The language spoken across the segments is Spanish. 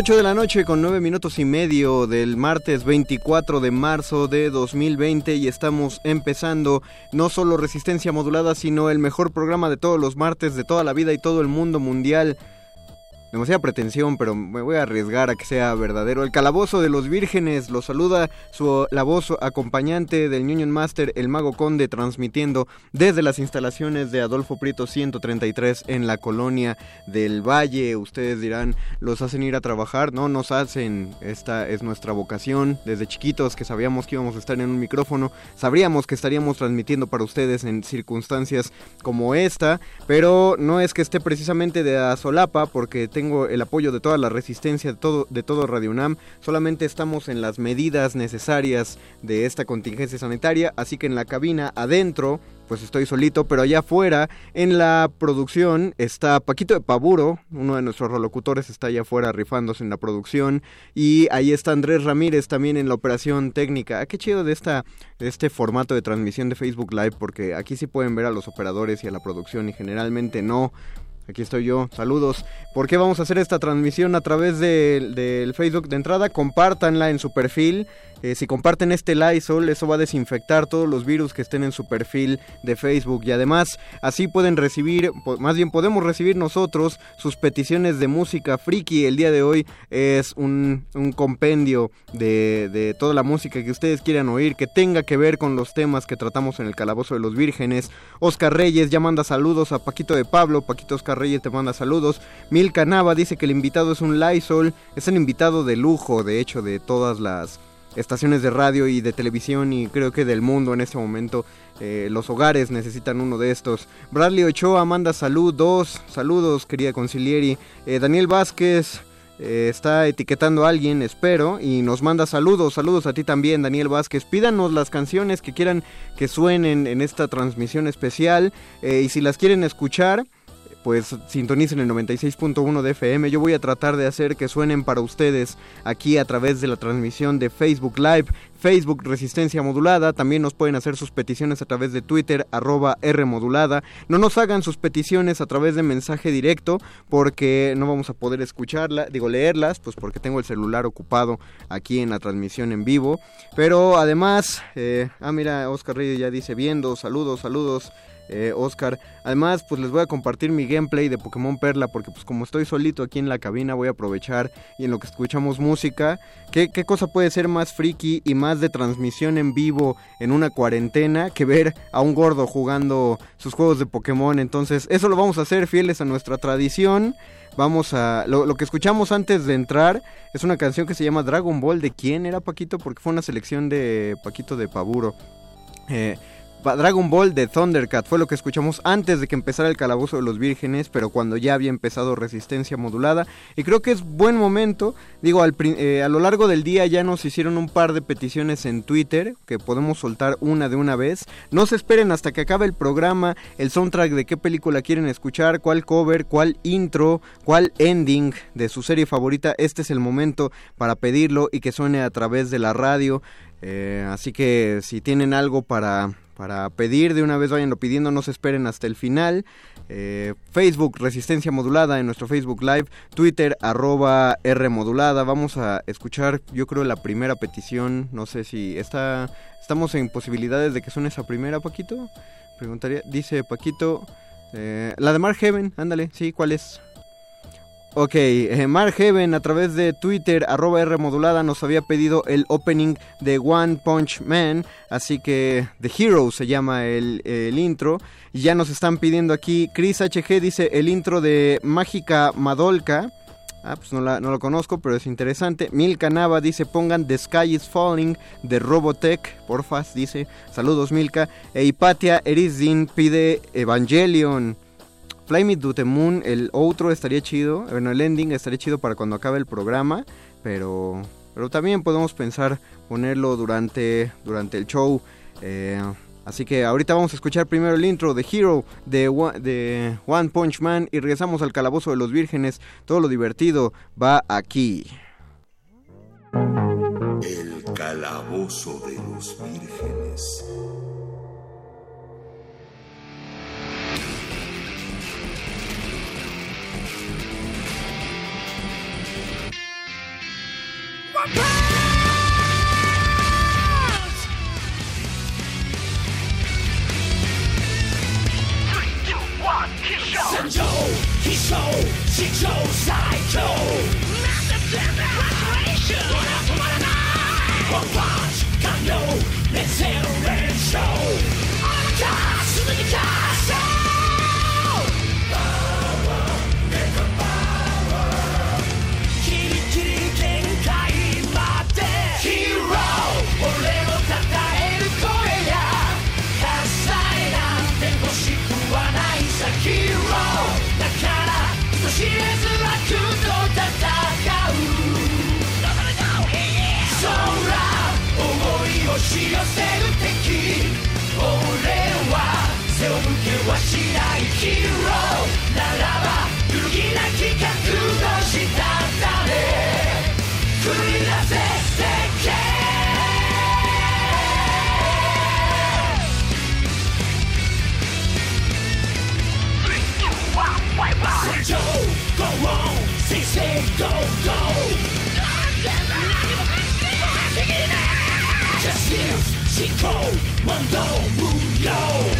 8 de la noche con 9 minutos y medio del martes 24 de marzo de 2020 y estamos empezando no solo Resistencia Modulada, sino el mejor programa de todos los martes de toda la vida y todo el mundo mundial demasiada pretensión, pero me voy a arriesgar a que sea verdadero. El Calabozo de los Vírgenes lo saluda su, la voz acompañante del Union Master, el Mago Conde, transmitiendo desde las instalaciones de Adolfo Prieto 133 en la colonia del Valle. Ustedes dirán, ¿los hacen ir a trabajar? No, nos hacen. Esta es nuestra vocación. Desde chiquitos que sabíamos que íbamos a estar en un micrófono, sabríamos que estaríamos transmitiendo para ustedes en circunstancias como esta, pero no es que esté precisamente de a solapa, porque tengo el apoyo de toda la resistencia de todo, de todo Radio UNAM. Solamente estamos en las medidas necesarias de esta contingencia sanitaria, así que en la cabina adentro pues estoy solito, pero allá afuera en la producción está Paquito de Paburo, uno de nuestros relocutores está allá afuera rifándose en la producción y ahí está Andrés Ramírez también en la operación técnica. Ah, qué chido de esta de este formato de transmisión de Facebook Live porque aquí sí pueden ver a los operadores y a la producción y generalmente no. Aquí estoy yo, saludos. ¿Por qué vamos a hacer esta transmisión a través del Facebook de entrada? Compártanla en su perfil eh, si comparten este Lysol, eso va a desinfectar todos los virus que estén en su perfil de Facebook y además así pueden recibir, más bien podemos recibir nosotros sus peticiones de música friki. El día de hoy es un, compendio de, de, toda la música que ustedes quieran oír, que tenga que ver con los temas que tratamos en el Calabozo de los Vírgenes. Oscar Reyes ya manda saludos a Paquito de Pablo, Paquito Oscar Reyes te manda saludos. Mil Canava dice que el invitado es un Lysol, es el invitado de lujo, de hecho, de todas las estaciones de radio y de televisión y creo que del mundo en este momento. Eh, los hogares necesitan uno de estos. Bradley Ochoa manda saludos, saludos querida concilieri. Eh, Daniel Vázquez eh, está etiquetando a alguien, espero, y nos manda saludos, saludos a ti también Daniel Vázquez. Pídanos las canciones que quieran que suenen en esta transmisión especial y si las quieren escuchar pues sintonicen el 96.1 de FM. Yo voy a tratar de hacer que suenen para ustedes aquí a través de la transmisión de Facebook Live, Facebook Resistencia Modulada. También nos pueden hacer sus peticiones a través de Twitter, arroba R Modulada. No nos hagan sus peticiones a través de mensaje directo porque no vamos a poder escucharla, digo leerlas, pues porque tengo el celular ocupado aquí en la transmisión en vivo. Pero además, eh, ah mira, Oscar Reyes ya dice viendo, saludos, saludos eh, Oscar. Además, pues les voy a compartir mi gameplay de Pokémon Perla, porque pues como estoy solito aquí en la cabina, voy a aprovechar y en lo que escuchamos música, ¿qué, qué cosa puede ser más friki y más de transmisión en vivo en una cuarentena que ver a un gordo jugando sus juegos de Pokémon? Entonces, eso lo vamos a hacer fieles a nuestra tradición. Vamos a. Lo, que escuchamos antes de entrar es una canción que se llama Dragon Ball. ¿De quién era Paquito? Porque fue una selección de Paquito de Paburo. Eh, Dragon Ball de Thundercat fue lo que escuchamos antes de que empezara el calabozo de los vírgenes, pero cuando ya había empezado resistencia modulada. Y creo que es buen momento, digo, eh, a lo largo del día ya nos hicieron un par de peticiones en Twitter, que podemos soltar una de una vez. No se esperen hasta que acabe el programa, el soundtrack de qué película quieren escuchar, cuál cover, cuál intro, cuál ending de su serie favorita. Este es el momento para pedirlo y que suene a través de la radio. Eh, así que si tienen algo para para pedir de una vez vayanlo pidiendo, no se esperen hasta el final. Eh, Facebook Resistencia Modulada en nuestro Facebook Live, Twitter arroba R Modulada. Vamos a escuchar, yo creo, la primera petición. No sé si está, estamos en posibilidades de que suene esa primera, Paquito. Preguntaría, dice Paquito, eh, la de Mark Heaven, ándale, sí, ¿cuál es? Ok, eh, Mark Heaven a través de Twitter, arroba R modulada, nos había pedido el opening de One Punch Man, así que The Hero se llama el, intro. Y ya nos están pidiendo aquí, Chris HG dice el intro de Mágica Madolka. Ah, pues no, la, lo conozco, pero es interesante. Milka Nava dice, pongan The Sky is Falling de Robotech, porfas, dice. Saludos Milka. E Hipatia Erizdin pide Evangelion. Fly Me to the Moon, el otro estaría chido, bueno, el ending estaría chido para cuando acabe el programa, pero, pero también podemos pensar ponerlo durante, durante el show. Eh, así que ahorita vamos a escuchar primero el intro de Hero de, de One Punch Man y regresamos al Calabozo de los Vírgenes. Todo lo divertido va aquí. El Calabozo de los Vírgenes. Let's hear and show! 寄せる敵俺は背を向けはしないヒーロー。Mexico, Mundo, Mundo.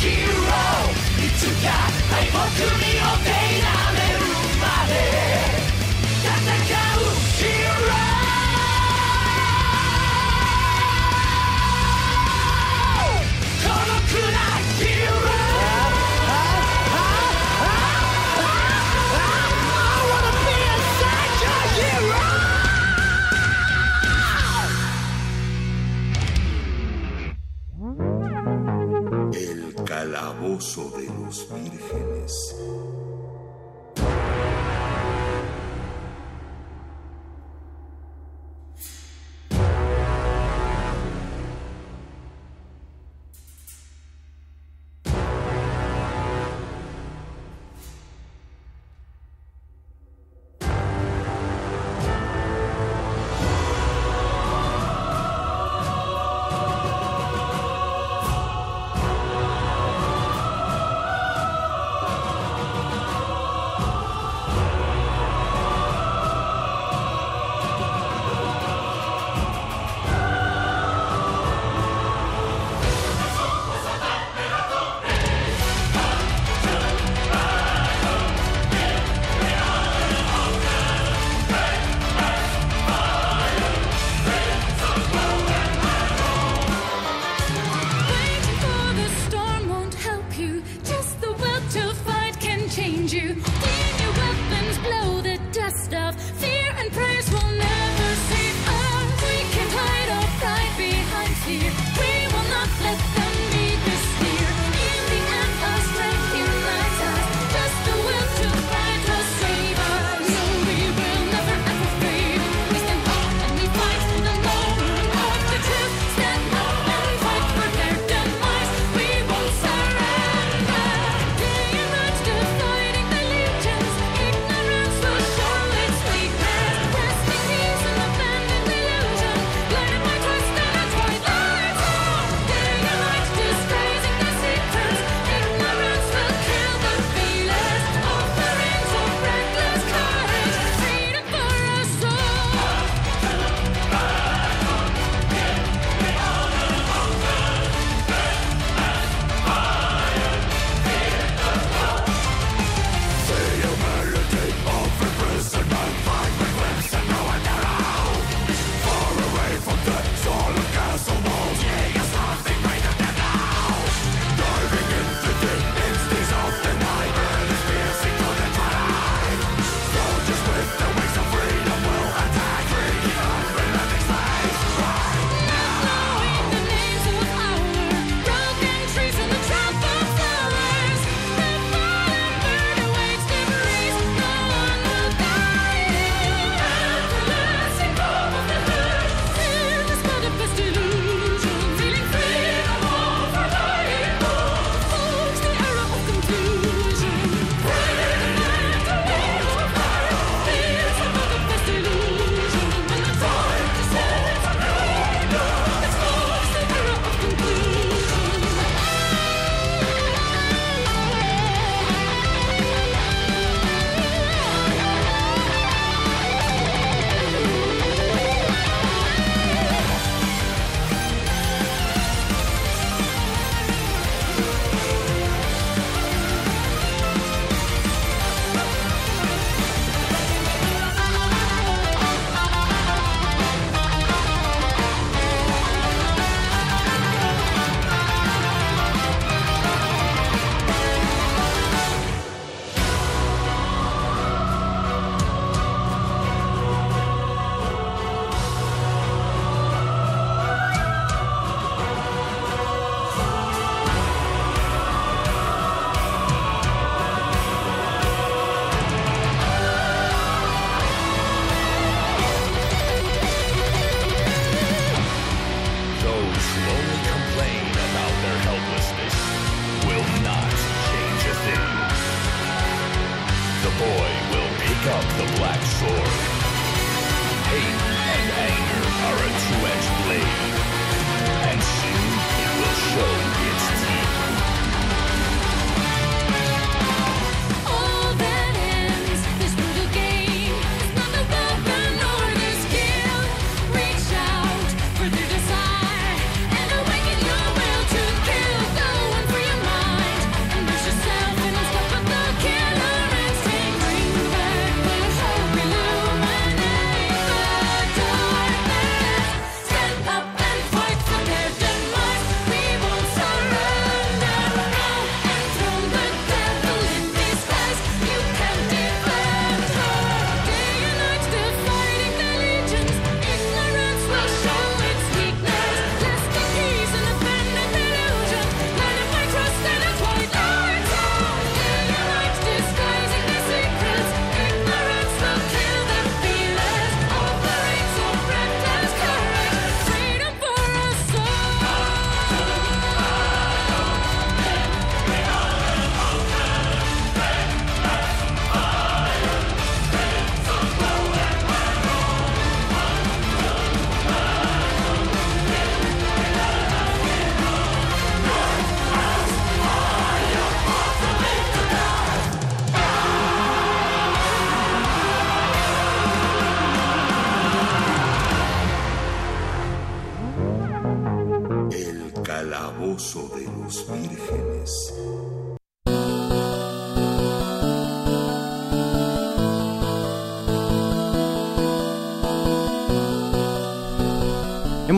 Hero Deus, Pai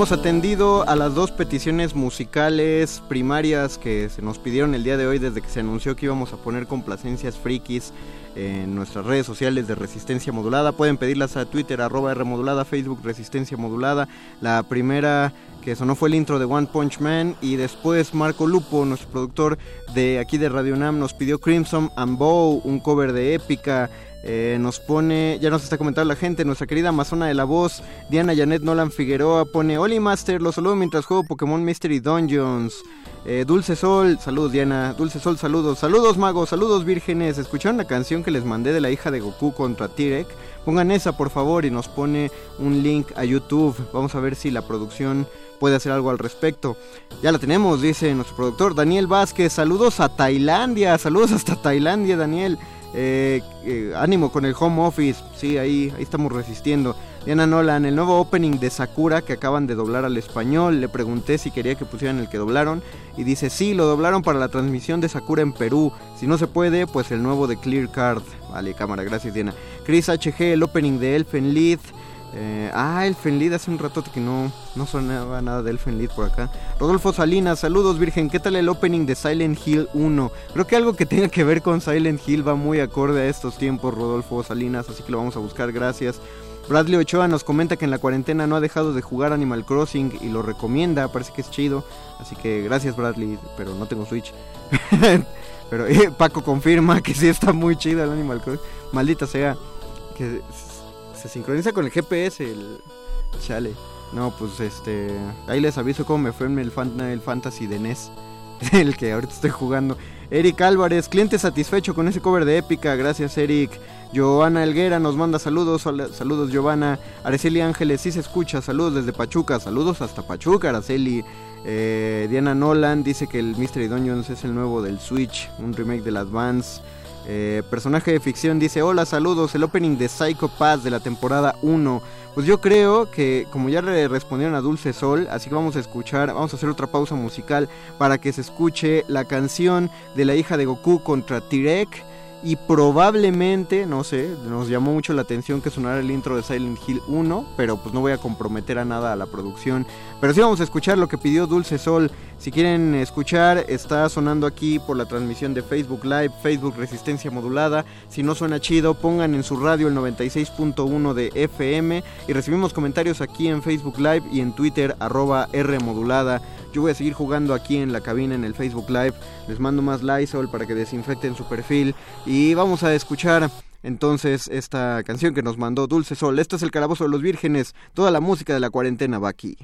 Hemos atendido a las dos peticiones musicales primarias que se nos pidieron el día de hoy desde que se anunció que íbamos a poner complacencias frikis en nuestras redes sociales de Resistencia Modulada. Pueden pedirlas a Twitter, arroba Modulada, Facebook Resistencia Modulada. La primera que sonó fue el intro de One Punch Man y después Marco Lupo, nuestro productor de aquí de Radio Nam, nos pidió Crimson and Bow, un cover de épica eh, nos pone, ya nos está comentando la gente, nuestra querida Amazona de la Voz, Diana Janet Nolan Figueroa, pone Oli Master, lo saludo mientras juego Pokémon Mystery Dungeons. Eh, Dulce Sol, saludos Diana, Dulce Sol, saludos, saludos magos, saludos vírgenes. ¿Escucharon la canción que les mandé de la hija de Goku contra Tirek? Pongan esa por favor y nos pone un link a YouTube. Vamos a ver si la producción puede hacer algo al respecto. Ya la tenemos, dice nuestro productor Daniel Vázquez. Saludos a Tailandia, saludos hasta Tailandia, Daniel. Eh, eh, ánimo con el home office, sí, ahí, ahí estamos resistiendo. Diana Nolan, el nuevo opening de Sakura que acaban de doblar al español, le pregunté si quería que pusieran el que doblaron y dice sí, lo doblaron para la transmisión de Sakura en Perú, si no se puede, pues el nuevo de Clear Card. Vale, cámara, gracias Diana. Chris HG, el opening de Elfen Lied. Eh, ah, Elfen Lied, hace un rato que no, no sonaba nada de Elfen Lied por acá. Rodolfo Salinas, saludos Virgen, ¿qué tal el opening de Silent Hill 1? Creo que algo que tenga que ver con Silent Hill va muy acorde a estos tiempos, Rodolfo Salinas, así que lo vamos a buscar, gracias. Bradley Ochoa nos comenta que en la cuarentena no ha dejado de jugar Animal Crossing y lo recomienda, parece que es chido. Así que gracias Bradley, pero no tengo Switch. pero eh, Paco confirma que sí está muy chido el Animal Crossing. Maldita sea, se sincroniza con el GPS, el chale. No, pues este, ahí les aviso cómo me fue en el, Fantasy de NES, el que ahorita estoy jugando. Eric Álvarez, cliente satisfecho con ese cover de épica, gracias Eric. Giovanna Elguera nos manda saludos, saludos Giovanna. Araceli Ángeles, sí se escucha, saludos desde Pachuca, saludos hasta Pachuca, Araceli. Eh, Diana Nolan dice que el Mystery Dungeons es el nuevo del Switch, un remake del Advance. Eh, personaje de ficción dice, hola, saludos, el opening de Psycho Pass de la temporada 1. Pues yo creo que como ya respondieron a Dulce Sol, así que vamos a escuchar, vamos a hacer otra pausa musical para que se escuche la canción de la hija de Goku contra Tirek y probablemente, no sé, nos llamó mucho la atención que sonara el intro de Silent Hill 1, pero pues no voy a comprometer a nada a la producción. Pero sí vamos a escuchar lo que pidió Dulce Sol. Si quieren escuchar, está sonando aquí por la transmisión de Facebook Live, Facebook Resistencia Modulada. Si no suena chido, pongan en su radio el 96.1 de FM y recibimos comentarios aquí en Facebook Live y en Twitter arroba R Modulada. Yo voy a seguir jugando aquí en la cabina en el Facebook Live. Les mando más Lysol para que desinfecten su perfil. Y vamos a escuchar entonces esta canción que nos mandó Dulce Sol. Esto es el Calabozo de los Vírgenes. Toda la música de la cuarentena va aquí.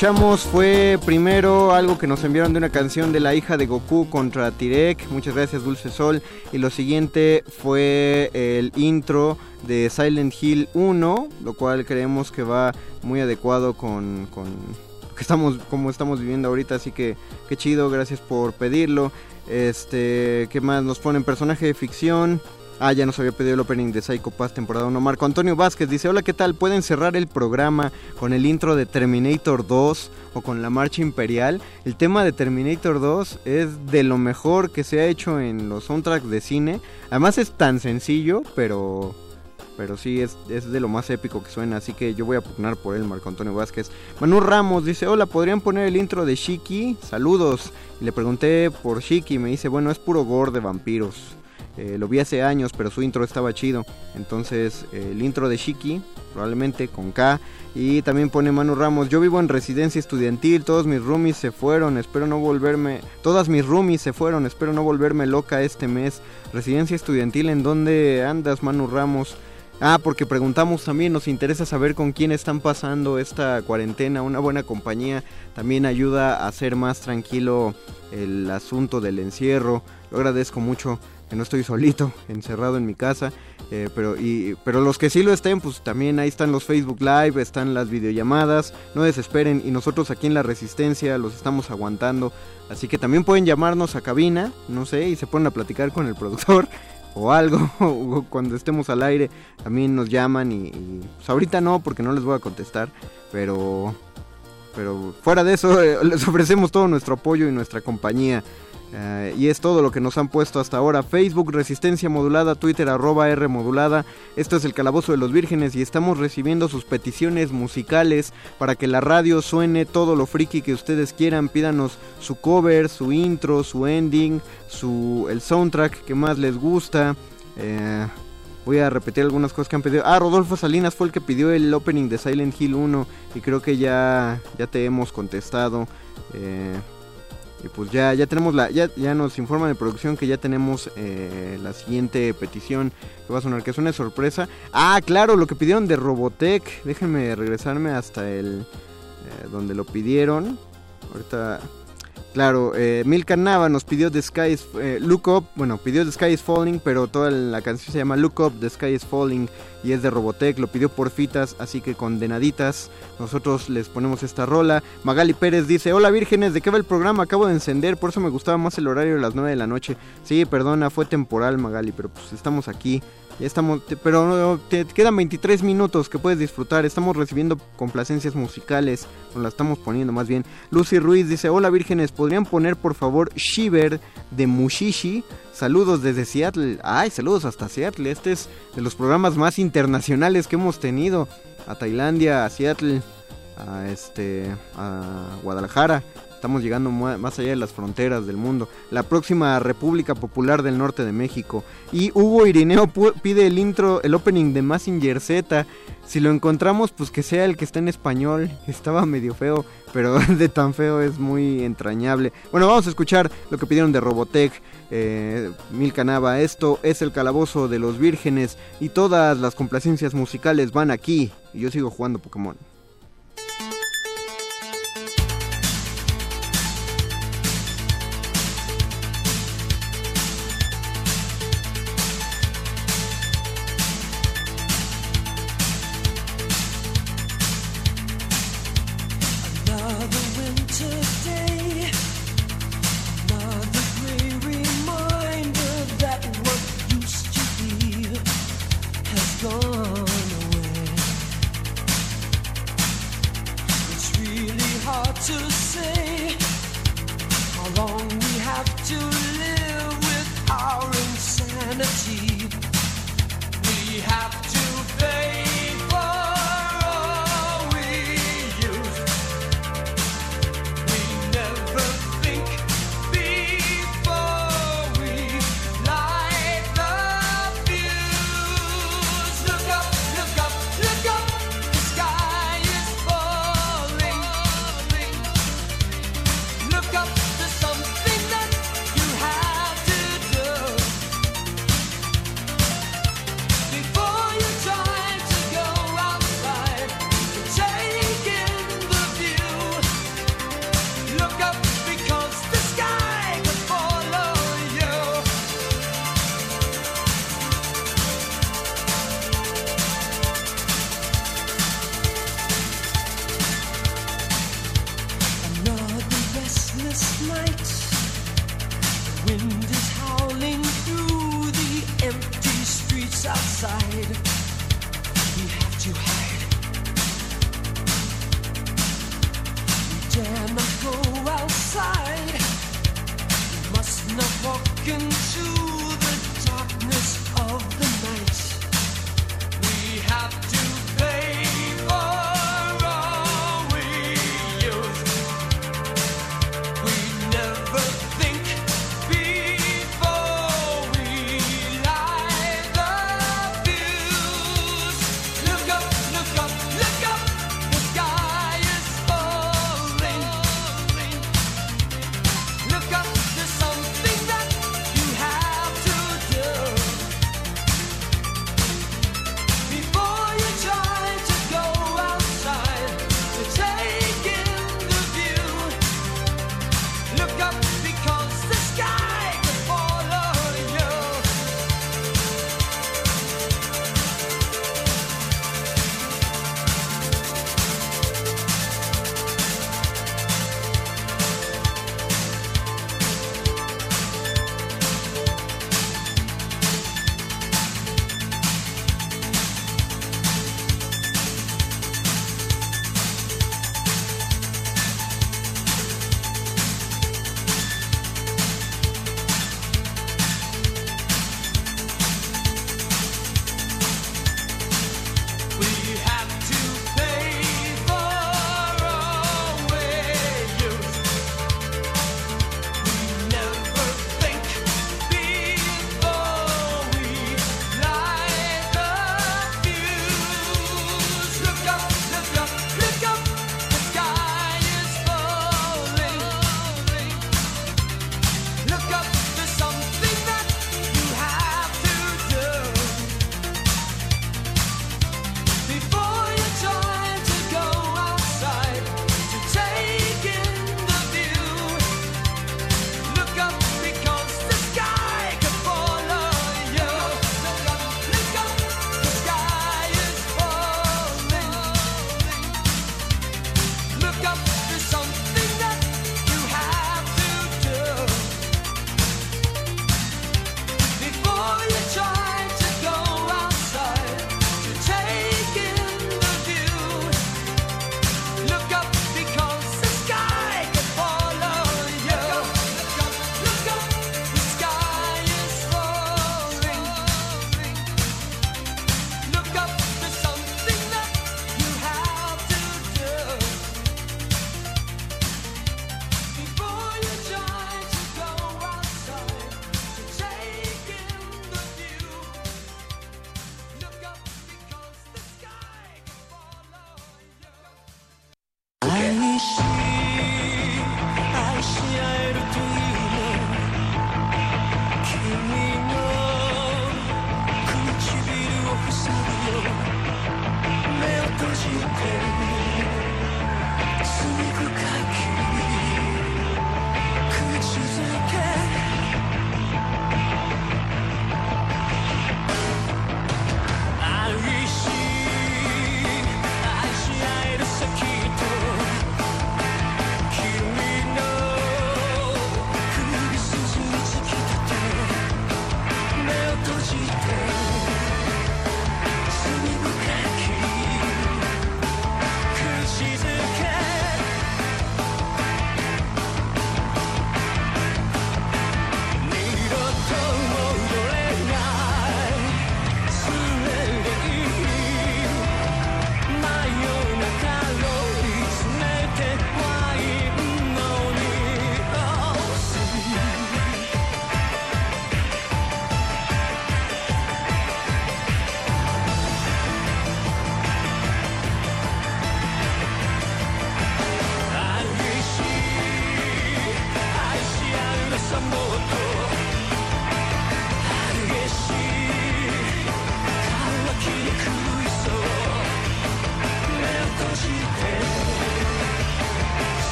Escuchamos fue primero algo que nos enviaron de una canción de la hija de Goku contra Tirek. Muchas gracias, Dulce Sol. Y lo siguiente fue el intro de Silent Hill 1, lo cual creemos que va muy adecuado con, con que estamos, como estamos viviendo ahorita. Así que qué chido, gracias por pedirlo. Este, ¿qué más? Nos ponen personaje de ficción. Ah, ya nos había pedido el opening de Psycho Pass temporada 1. Marco Antonio Vázquez dice, hola, ¿qué tal? ¿Pueden cerrar el programa con el intro de Terminator 2 o con la marcha imperial? El tema de Terminator 2 es de lo mejor que se ha hecho en los soundtracks de cine. Además es tan sencillo, pero... Pero sí, es, es de lo más épico que suena, así que yo voy a pugnar por él, Marco Antonio Vázquez. Manu Ramos dice, hola, ¿podrían poner el intro de Shiki? Saludos. Y le pregunté por Shiki, me dice, bueno, es puro gore de vampiros. Eh, lo vi hace años, pero su intro estaba chido. Entonces, eh, el intro de Shiki, probablemente con K. Y también pone Manu Ramos, yo vivo en residencia estudiantil, todos mis roomies se fueron, espero no volverme... Todas mis roomies se fueron, espero no volverme loca este mes. Residencia estudiantil, ¿en dónde andas, Manu Ramos? Ah, porque preguntamos también, nos interesa saber con quién están pasando esta cuarentena. Una buena compañía también ayuda a hacer más tranquilo el asunto del encierro. Lo agradezco mucho que no estoy solito, encerrado en mi casa. Eh, pero, y, pero los que sí lo estén, pues también ahí están los Facebook Live, están las videollamadas. No desesperen y nosotros aquí en La Resistencia los estamos aguantando. Así que también pueden llamarnos a cabina, no sé, y se ponen a platicar con el productor o algo. o cuando estemos al aire también nos llaman y, y pues ahorita no porque no les voy a contestar. Pero pero fuera de eso eh, les ofrecemos todo nuestro apoyo y nuestra compañía. Eh, y es todo lo que nos han puesto hasta ahora. Facebook, Resistencia Modulada, Twitter, arroba R Modulada. Esto es el Calabozo de los Vírgenes y estamos recibiendo sus peticiones musicales para que la radio suene todo lo friki que ustedes quieran. Pídanos su cover, su intro, su ending, su, el soundtrack que más les gusta. Eh, voy a repetir algunas cosas que han pedido. Ah, Rodolfo Salinas fue el que pidió el opening de Silent Hill 1 y creo que ya, ya te hemos contestado. Eh, y pues ya, ya tenemos la, ya, ya nos informan de producción que ya tenemos eh, la siguiente petición que va a sonar, que es una sorpresa. Ah, claro, lo que pidieron de Robotech. Déjenme regresarme hasta el eh, donde lo pidieron. Ahorita Claro, eh, Milka nos pidió The Sky is, eh, Look Up, bueno, pidió The Sky is Falling, pero toda la canción se llama Look Up, The Sky is Falling y es de Robotech, lo pidió por fitas, así que condenaditas, nosotros les ponemos esta rola. Magali Pérez dice, hola vírgenes, ¿de qué va el programa? Acabo de encender, por eso me gustaba más el horario de las 9 de la noche. Sí, perdona, fue temporal Magali, pero pues estamos aquí. Ya estamos, pero te quedan 23 minutos que puedes disfrutar. Estamos recibiendo complacencias musicales, nos la estamos poniendo más bien. Lucy Ruiz dice, hola vírgenes, ¿podrían poner por favor Shiver de Mushishi? Saludos desde Seattle. Ay, saludos hasta Seattle. Este es de los programas más internacionales que hemos tenido. A Tailandia, a Seattle, a este, a Guadalajara. Estamos llegando más allá de las fronteras del mundo. La próxima República Popular del Norte de México. Y Hugo Irineo pide el intro, el opening de Massinger Z. Si lo encontramos, pues que sea el que está en español. Estaba medio feo, pero de tan feo es muy entrañable. Bueno, vamos a escuchar lo que pidieron de Robotech. Eh, Milcanava, esto es el calabozo de los vírgenes y todas las complacencias musicales van aquí. Y yo sigo jugando Pokémon.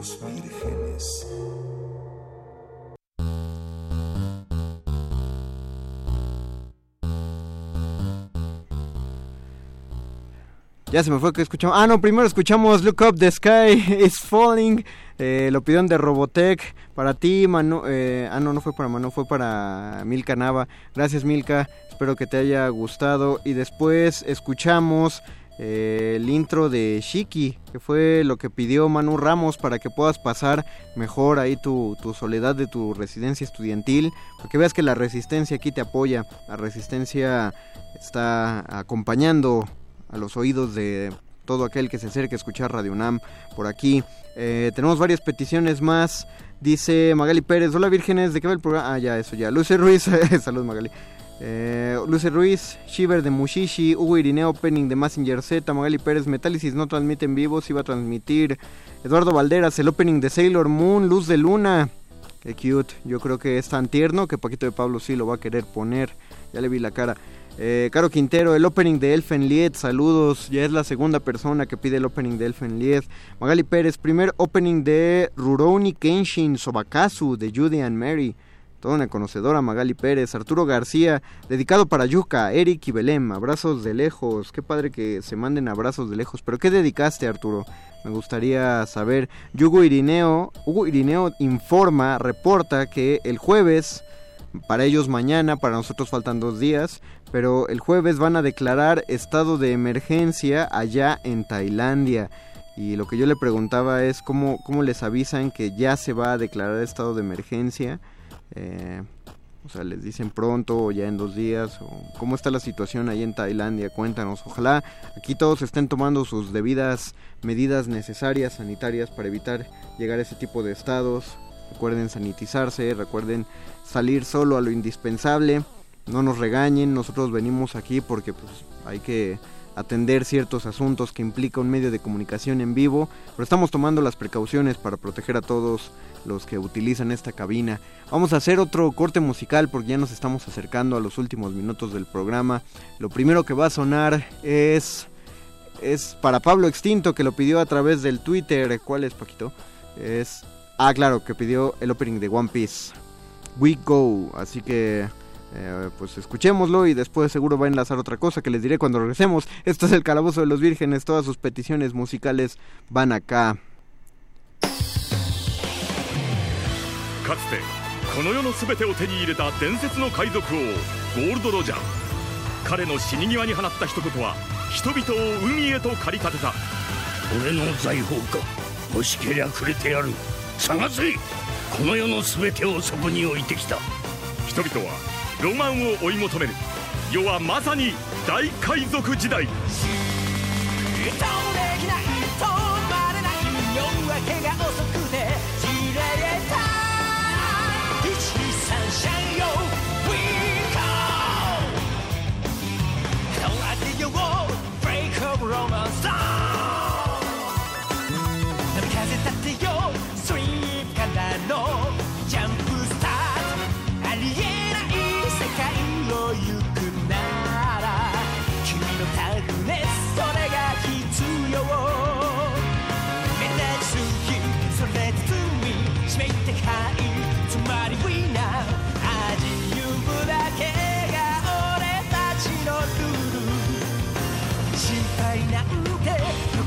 Vírgenes. Ya se me fue que escuchamos. Ah, no, primero escuchamos Look Up the Sky is Falling. Eh, lo pidieron de Robotech. Para ti, Manu. Eh, ah, no, no fue para Manu, fue para Milka Nava. Gracias, Milka. Espero que te haya gustado. Y después escuchamos eh, el intro de Shiki, que fue lo que pidió Manu Ramos para que puedas pasar mejor ahí tu, tu soledad de tu residencia estudiantil. Para que veas que la resistencia aquí te apoya. La resistencia está acompañando a los oídos de todo aquel que se acerque a escuchar Radio UNAM por aquí. Eh, tenemos varias peticiones más. Dice Magali Pérez, hola vírgenes, ¿de qué va el programa? Ah, ya, eso ya. Luce Ruiz, salud Magali. Eh, Luce Ruiz, Shiver de Mushishi, Hugo Irineo, Opening de Messenger Z, Magali Pérez, Metálisis no transmite en vivo, va a transmitir. Eduardo Valderas, el opening de Sailor Moon, Luz de Luna. Qué cute, yo creo que es tan tierno que Paquito de Pablo sí lo va a querer poner. Ya le vi la cara. Eh, Caro Quintero, el opening de Elfen Lied, saludos. Ya es la segunda persona que pide el opening de Elfen Lied. Magali Pérez, primer opening de Rurouni Kenshin Sobakazu de Judy and Mary. Toda una conocedora, Magali Pérez. Arturo García, dedicado para Yuka, Eric y Belém. Abrazos de lejos. Qué padre que se manden abrazos de lejos. ¿Pero qué dedicaste, Arturo? Me gustaría saber. Hugo Irineo, Hugo Irineo informa, reporta que el jueves para ellos mañana, para nosotros faltan dos días, pero el jueves van a declarar estado de emergencia allá en Tailandia. Y lo que yo le preguntaba es cómo, cómo les avisan que ya se va a declarar estado de emergencia. Eh, o sea, les dicen pronto o ya en dos días. O ¿Cómo está la situación ahí en Tailandia? Cuéntanos. Ojalá aquí todos estén tomando sus debidas medidas necesarias sanitarias para evitar llegar a ese tipo de estados. Recuerden sanitizarse, recuerden salir solo a lo indispensable. No nos regañen, nosotros venimos aquí porque pues, hay que atender ciertos asuntos que implica un medio de comunicación en vivo, pero estamos tomando las precauciones para proteger a todos los que utilizan esta cabina. Vamos a hacer otro corte musical porque ya nos estamos acercando a los últimos minutos del programa. Lo primero que va a sonar es es para Pablo Extinto que lo pidió a través del Twitter. ¿Cuál es, Paquito? Es ah, claro, que pidió el opening de One Piece. We Go, así que eh, pues escuchémoslo y después seguro va a enlazar otra cosa que les diré cuando regresemos. Esto es el Calabozo de los Vírgenes, todas sus peticiones musicales van acá. かつてこの世の全てを手に入れた伝説の海賊王ゴールド・ロジャー彼の死に際に放った一言は人々を海へと駆り立てた俺の財宝か欲しけりゃくれてやる探せこの世の全てをそこに置いてきた人々は ロマンを追い求める。世はまさに大海賊時代。ジ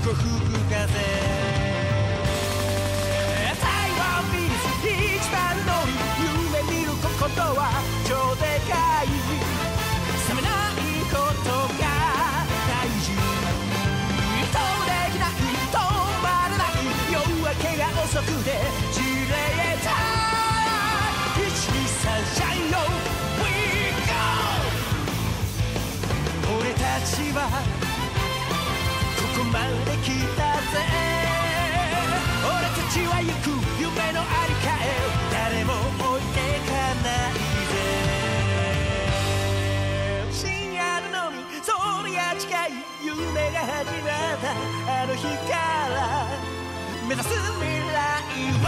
どこ吹く風。台湾ビーズ一番乗り夢見ることは超でかい冷めないことが大事。とできない止まらない夜明けが遅くて散れた123シャイよ We go 俺たちはせ俺たちは行く夢のありかへ。誰も置いてかないぜ。深夜ののみそりゃ近い夢が始まった。あの日から目指す未来は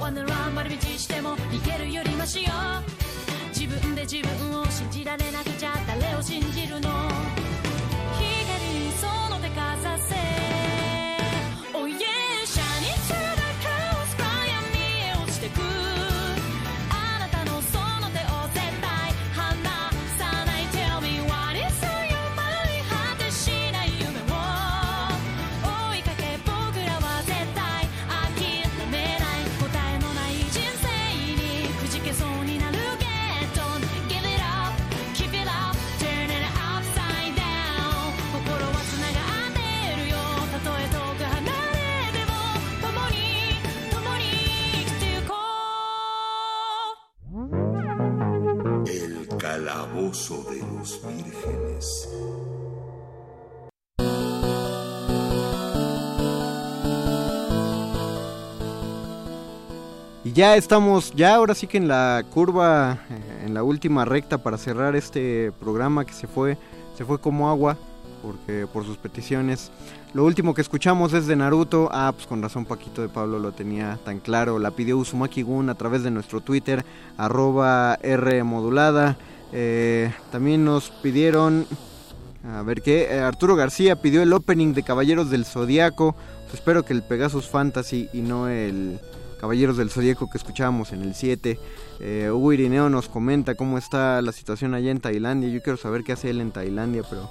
ョーはワンダラン丸道しても逃げるよりマシよ自分で自分を信じられなくちゃ誰を信じるの de los vírgenes. Y ya estamos, ya ahora sí que en la curva, eh, en la última recta para cerrar este programa que se fue, se fue como agua, porque por sus peticiones. Lo último que escuchamos es de Naruto. Ah, pues con razón Paquito de Pablo lo tenía tan claro. La pidió Uzumaki Gun a través de nuestro Twitter, arroba R modulada. Eh, también nos pidieron, a ver qué, eh, Arturo García pidió el opening de Caballeros del Zodíaco. Pues espero que el Pegasus Fantasy y no el Caballeros del Zodíaco que escuchábamos en el 7. Eh, Hugo Irineo nos comenta cómo está la situación allá en Tailandia. Yo quiero saber qué hace él en Tailandia, pero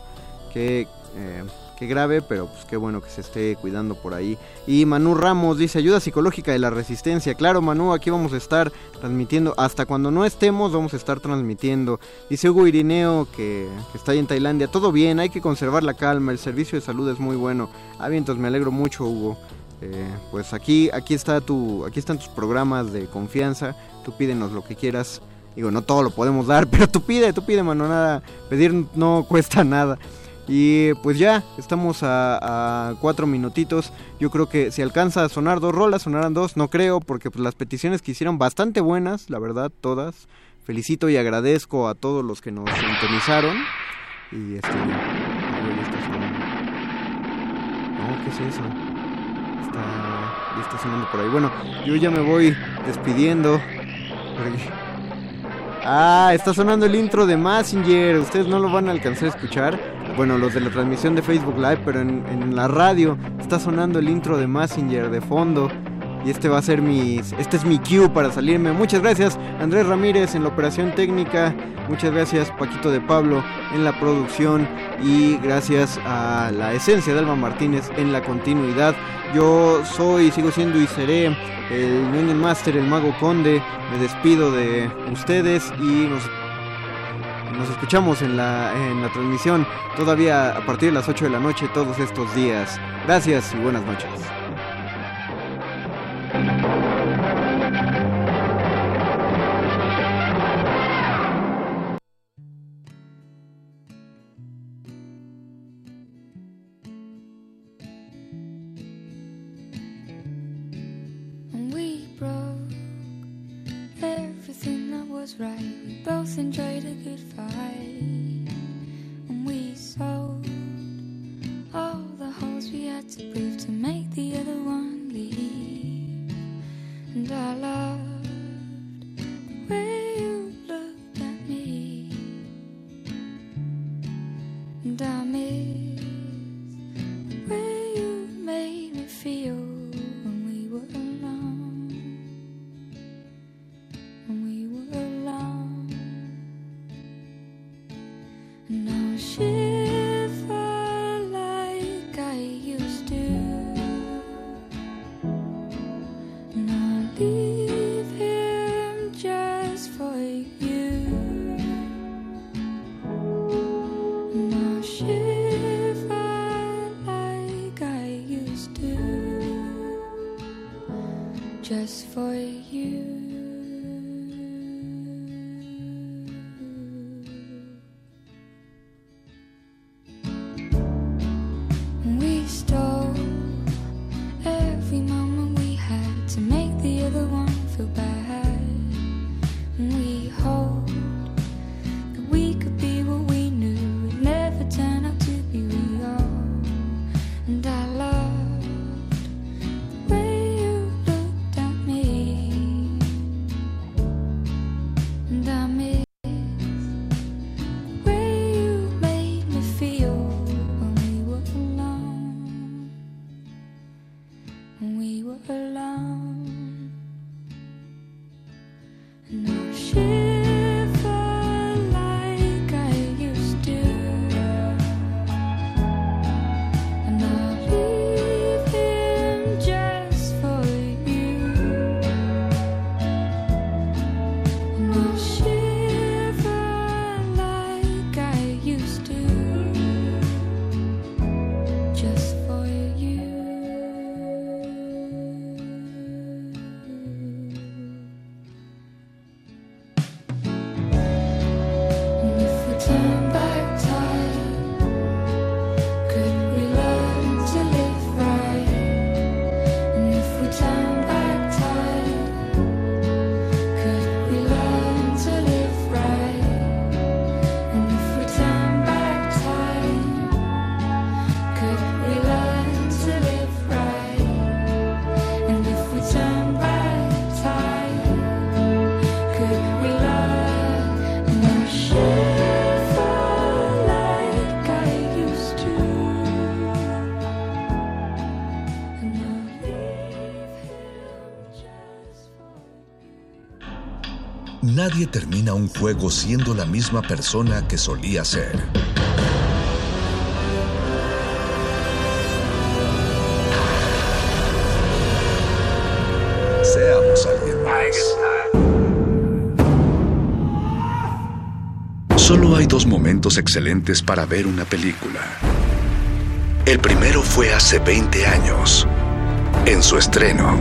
qué, eh, qué grave, pero pues qué bueno que se esté cuidando por ahí. Y Manu Ramos dice ayuda psicológica de la resistencia. Claro, Manu, aquí vamos a estar transmitiendo. Hasta cuando no estemos, vamos a estar transmitiendo. Dice Hugo Irineo que, que está ahí en Tailandia. Todo bien, hay que conservar la calma. El servicio de salud es muy bueno. Ah, bien, entonces me alegro mucho, Hugo. Eh, pues aquí, aquí está tu, aquí están tus programas de confianza. Tú pídenos lo que quieras. Digo, no todo lo podemos dar, pero tú pide, tú pide, mano, nada. Pedir no cuesta nada. Y pues ya, estamos a, cuatro minutitos. Yo creo que si alcanza a sonar dos rolas, sonarán dos. No creo, porque pues, las peticiones que hicieron bastante buenas, la verdad, todas. Felicito y agradezco a todos los que nos sintonizaron. Y este. No, ¿qué es eso? Está, ya está sonando por ahí. Bueno, yo ya me voy despidiendo. Ah, está sonando el intro de Messenger. Ustedes no lo van a alcanzar a escuchar. Bueno, los de la transmisión de Facebook Live, pero en, la radio está sonando el intro de Messenger de fondo. Y este va a ser mi. Este es mi cue para salirme. Muchas gracias, Andrés Ramírez en la operación técnica. Muchas gracias, Paquito de Pablo en la producción. Y gracias a la esencia de Alma Martínez en la continuidad. Yo soy, sigo siendo y seré el Union Master, el Mago Conde. Me despido de ustedes y nos nos escuchamos en la, en la transmisión todavía a partir de las 8 de la noche todos estos días. Gracias y buenas noches. Nadie termina un juego siendo la misma persona que solía ser. Seamos alguien más. Solo hay dos momentos excelentes para ver una película. El primero fue hace 20 años, en su estreno.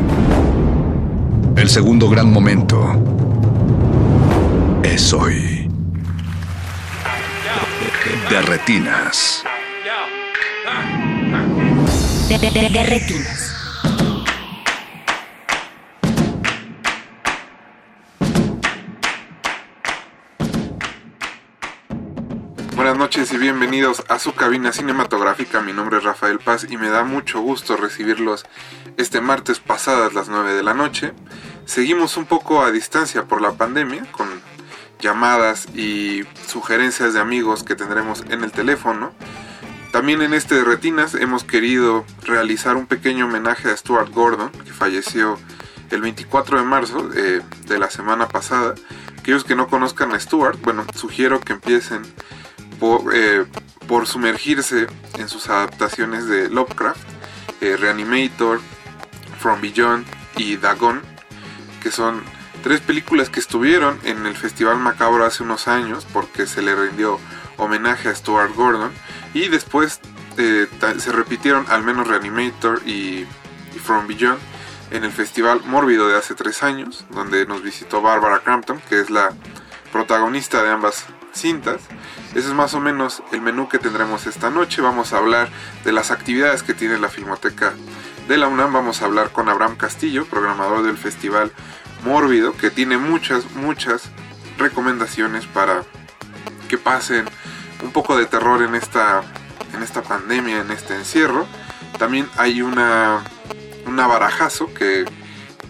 El segundo gran momento es hoy. De retinas. De, de- de- de retinas. Buenas noches y bienvenidos a su cabina cinematográfica. Mi nombre es Rafael Paz y me da mucho gusto recibirlos este martes pasadas las 9 de la noche. Seguimos un poco a distancia por la pandemia con llamadas y sugerencias de amigos que tendremos en el teléfono. También en este de Retinas hemos querido realizar un pequeño homenaje a Stuart Gordon, que falleció el 24 de marzo eh, de la semana pasada. Aquellos que no conozcan a Stuart, bueno, sugiero que empiecen por, eh, sumergirse en sus adaptaciones de Lovecraft, eh, Reanimator, From Beyond y Dagon, que son tres películas que estuvieron en el Festival Macabro hace unos años porque se le rindió homenaje a Stuart Gordon y después eh, se repitieron al menos Reanimator y, y From Beyond en el Festival Mórbido de hace tres años, donde nos visitó Barbara Crampton, que es la protagonista de ambas cintas. Ese es más o menos el menú que tendremos esta noche. Vamos a hablar de las actividades que tiene la Filmoteca de la UNAM. Vamos a hablar con Abraham Castillo, programador del Festival Mórbido, que tiene muchas, muchas recomendaciones para que pasen un poco de terror en esta, en esta pandemia, en este encierro. También hay una, una barajazo que,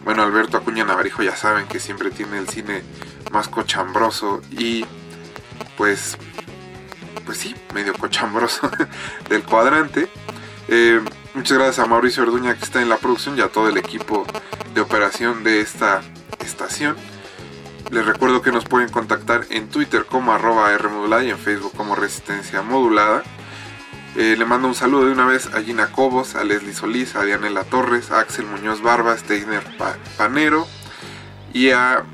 bueno, Alberto Acuña Navarijo ya saben que siempre tiene el cine más cochambroso y pues, pues sí, medio cochambroso del cuadrante. Eh, muchas gracias a Mauricio Orduña que está en la producción y a todo el equipo de operación de esta estación. Les recuerdo que nos pueden contactar en Twitter como arroba Rmodulada y en Facebook como Resistencia Modulada. Eh, le mando un saludo de una vez a Gina Cobos, a Leslie Solís, a Dianela Torres, a Axel Muñoz Barba, a Steiner Pa- Panero y a,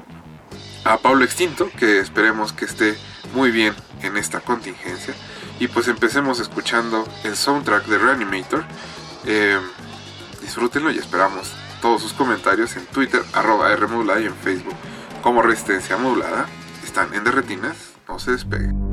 a Pablo Extinto, que esperemos que esté muy bien en esta contingencia. Y pues empecemos escuchando el soundtrack de Reanimator. Eh, disfrútenlo y esperamos todos sus comentarios en Twitter, arroba Rmodulada y en Facebook como Resistencia Modulada. Están en Derretinas, no se despeguen.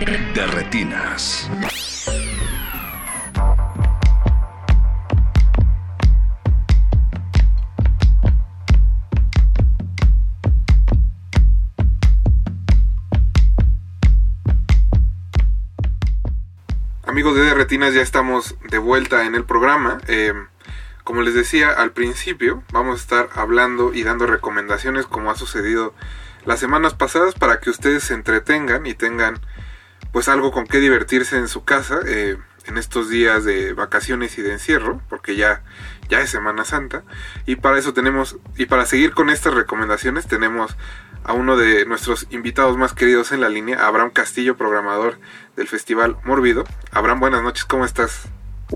De- de- de retinas. Amigos de Retinas, ya estamos de vuelta en el programa. Eh, como les decía al principio, vamos a estar hablando y dando recomendaciones como ha sucedido las semanas pasadas para que ustedes se entretengan y tengan pues algo con qué divertirse en su casa eh, en estos días de vacaciones y de encierro, porque ya, ya es Semana Santa. Y para eso tenemos, y para seguir con estas recomendaciones, tenemos a uno de nuestros invitados más queridos en la línea, Abraham Castillo, programador del Festival Mórbido. Abraham, buenas noches, ¿cómo estás?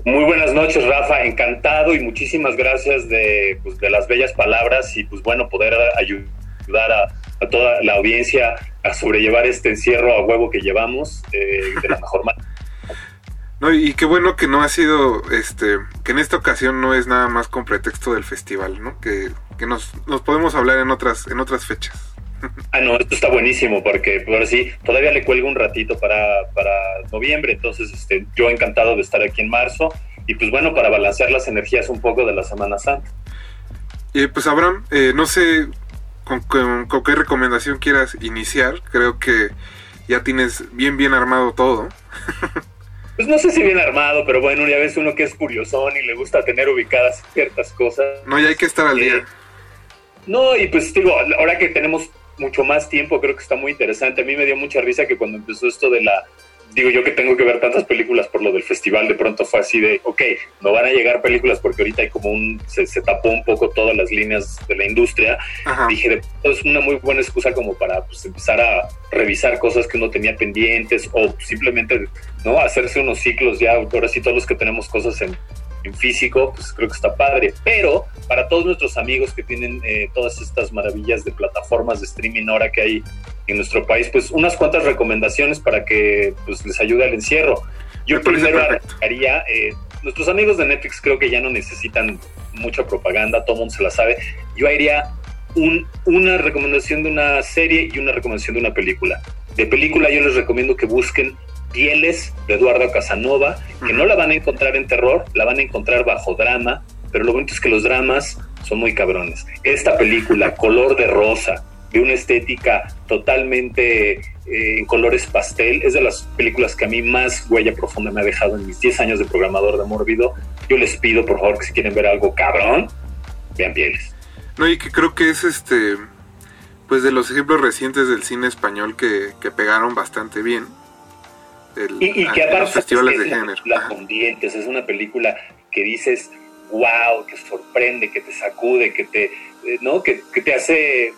Muy buenas noches, Rafa. Encantado y muchísimas gracias de, pues, de las bellas palabras y pues bueno, poder ayudar a toda la audiencia a sobrellevar este encierro a huevo que llevamos eh, de la mejor manera. No, y qué bueno que no ha sido, este, que en esta ocasión no es nada más con pretexto del festival, ¿no? Que, que nos, nos podemos hablar en otras, en otras fechas. Ah, no, esto está buenísimo porque ahora sí, todavía le cuelgo un ratito para, para noviembre, entonces este, yo encantado de estar aquí en marzo y pues bueno, para balancear las energías un poco de la Semana Santa. Y pues Abraham, eh, no sé con, con- con qué recomendación quieras iniciar, creo que ya tienes bien bien armado todo. Pues no sé si bien armado, pero bueno, ya ves uno que es curiosón y le gusta tener ubicadas ciertas cosas. No, ya hay que estar al día. No, y pues digo, ahora que tenemos mucho más tiempo, creo que está muy interesante. A mí me dio mucha risa que cuando empezó esto de la... Digo yo que tengo que ver tantas películas por lo del festival, de pronto fue así de, ok, no van a llegar películas porque ahorita hay como un... Se, se tapó un poco todas las líneas de la industria. Ajá. Dije, de es una muy buena excusa como para pues, empezar a revisar cosas que uno tenía pendientes o simplemente, ¿no? Hacerse unos ciclos ya, ahora sí todos los que tenemos cosas en, en físico, pues creo que está padre. Pero para todos nuestros amigos que tienen eh, todas estas maravillas de plataformas de streaming ahora que hay en nuestro país, pues unas cuantas recomendaciones para que pues, les ayude al encierro. Yo Me primero haría, eh, nuestros amigos de Netflix creo que ya no necesitan mucha propaganda, todo mundo se la sabe. Yo haría un- una recomendación de una serie y una recomendación de una película. De película yo les recomiendo que busquen Pieles de Eduardo Casanova, que no la van a encontrar en terror, la van a encontrar bajo drama, pero lo bonito es que los dramas son muy cabrones. Esta película, Color de Rosa, de una estética totalmente eh, en colores pastel, es de las películas que a mí más huella profunda me ha dejado en mis 10 años de programador de Mórbido. Yo les pido, por favor, que si quieren ver algo cabrón, vean Pieles. No, y que creo que es este, pues de los ejemplos recientes del cine español que, que pegaron bastante bien. El- Y, y que aparte los festivales es de una género. película con dientes, es una película que dices, wow, que sorprende, que te sacude, que te, eh, ¿no? que, que te hace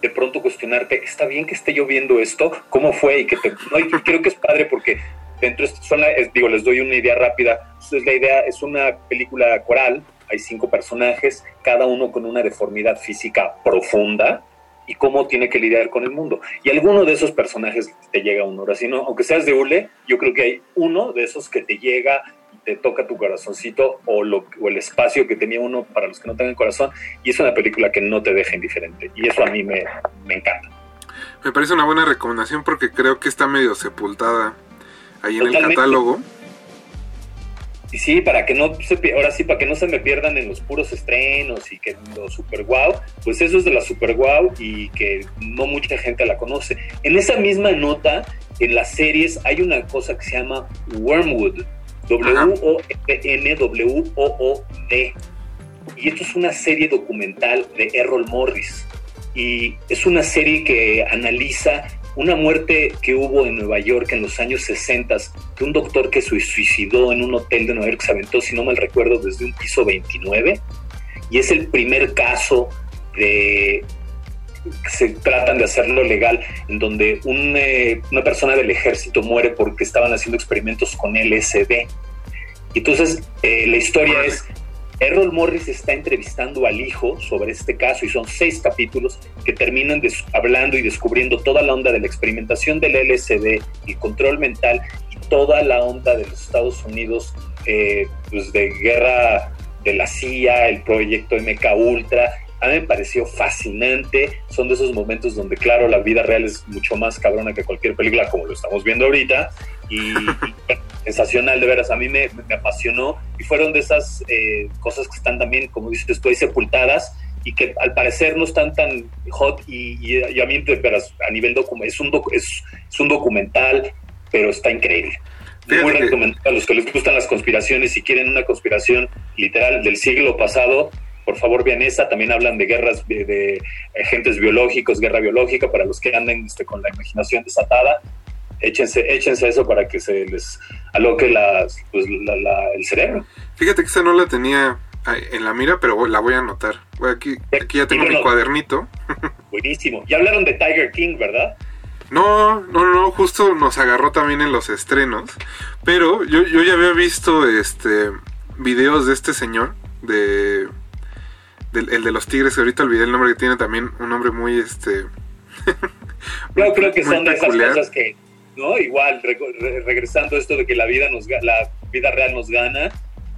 de pronto cuestionarte, ¿está bien que esté yo viendo esto? ¿Cómo fue? Y que te, no, y creo que es padre porque dentro de esto son la- es- digo, les doy una idea rápida. Es la idea, es una película coral, hay cinco personajes, cada uno con una deformidad física profunda y cómo tiene que lidiar con el mundo. Y alguno de esos personajes te llega a uno. Ahora sí, no, aunque seas de hule, yo creo que hay uno de esos que te llega y te toca tu corazoncito o, lo, o el espacio que tenía uno para los que no tengan corazón. Y es una película que no te deja indiferente. Y eso a mí me, me encanta. Me parece una buena recomendación porque creo que está medio sepultada ahí en el catálogo. Y sí, para que no se ahora sí, para que no se me pierdan en los puros estrenos y que lo super guau, pues eso es de la super guau y que no mucha gente la conoce. En esa misma nota, en las series hay una cosa que se llama Wormwood, W-O-M-N-W-O-O-D. Y esto es una serie documental de Errol Morris. Y es una serie que analiza una muerte que hubo en Nueva York en los años 60 de un doctor que se suicidó en un hotel de Nueva York, se aventó, si no mal recuerdo, desde un piso 29. Y es el primer caso de que se tratan de hacerlo legal, en donde un, eh, una persona del ejército muere porque estaban haciendo experimentos con LSD. Entonces eh, la historia es, Errol Morris está entrevistando al hijo sobre este caso y son seis capítulos que terminan hablando y descubriendo toda la onda de la experimentación del LSD, el control mental y toda la onda de los Estados Unidos eh, pues de guerra de la CIA, el proyecto MK Ultra A mí me pareció fascinante. Son de esos momentos donde, claro, la vida real es mucho más cabrona que cualquier película, como lo estamos viendo ahorita. Y, y, sensacional, de veras. A mí me, me apasionó. Y fueron de esas eh, cosas que están también, como dices ahí sepultadas y que al parecer no están tan hot. Y, y- y a mí, de veras, a nivel documental, es un, docu- es, es un documental, pero está increíble. Muy Fíjate que- recomendable a los que les gustan las conspiraciones y quieren una conspiración literal del siglo pasado, por favor vean esa. También hablan de guerras de, de agentes biológicos, guerra biológica, para los que anden este, con la imaginación desatada. Échense, échense eso para que se les aloque las, pues, la- la- el cerebro. Fíjate que esa no la tenía en la mira, pero la voy a anotar. Aquí, aquí ya tengo mi bueno. cuadernito. Buenísimo. Ya hablaron de Tiger King, ¿verdad? No, no, no, justo nos agarró también en los estrenos. Pero yo, yo ya había visto este videos de este señor, de del el de los tigres, que ahorita olvidé el nombre que tiene también, un nombre muy este Yo creo que son de esas cosas que, ¿no? Igual, re- re- regresando a esto de que la vida nos la vida real nos gana,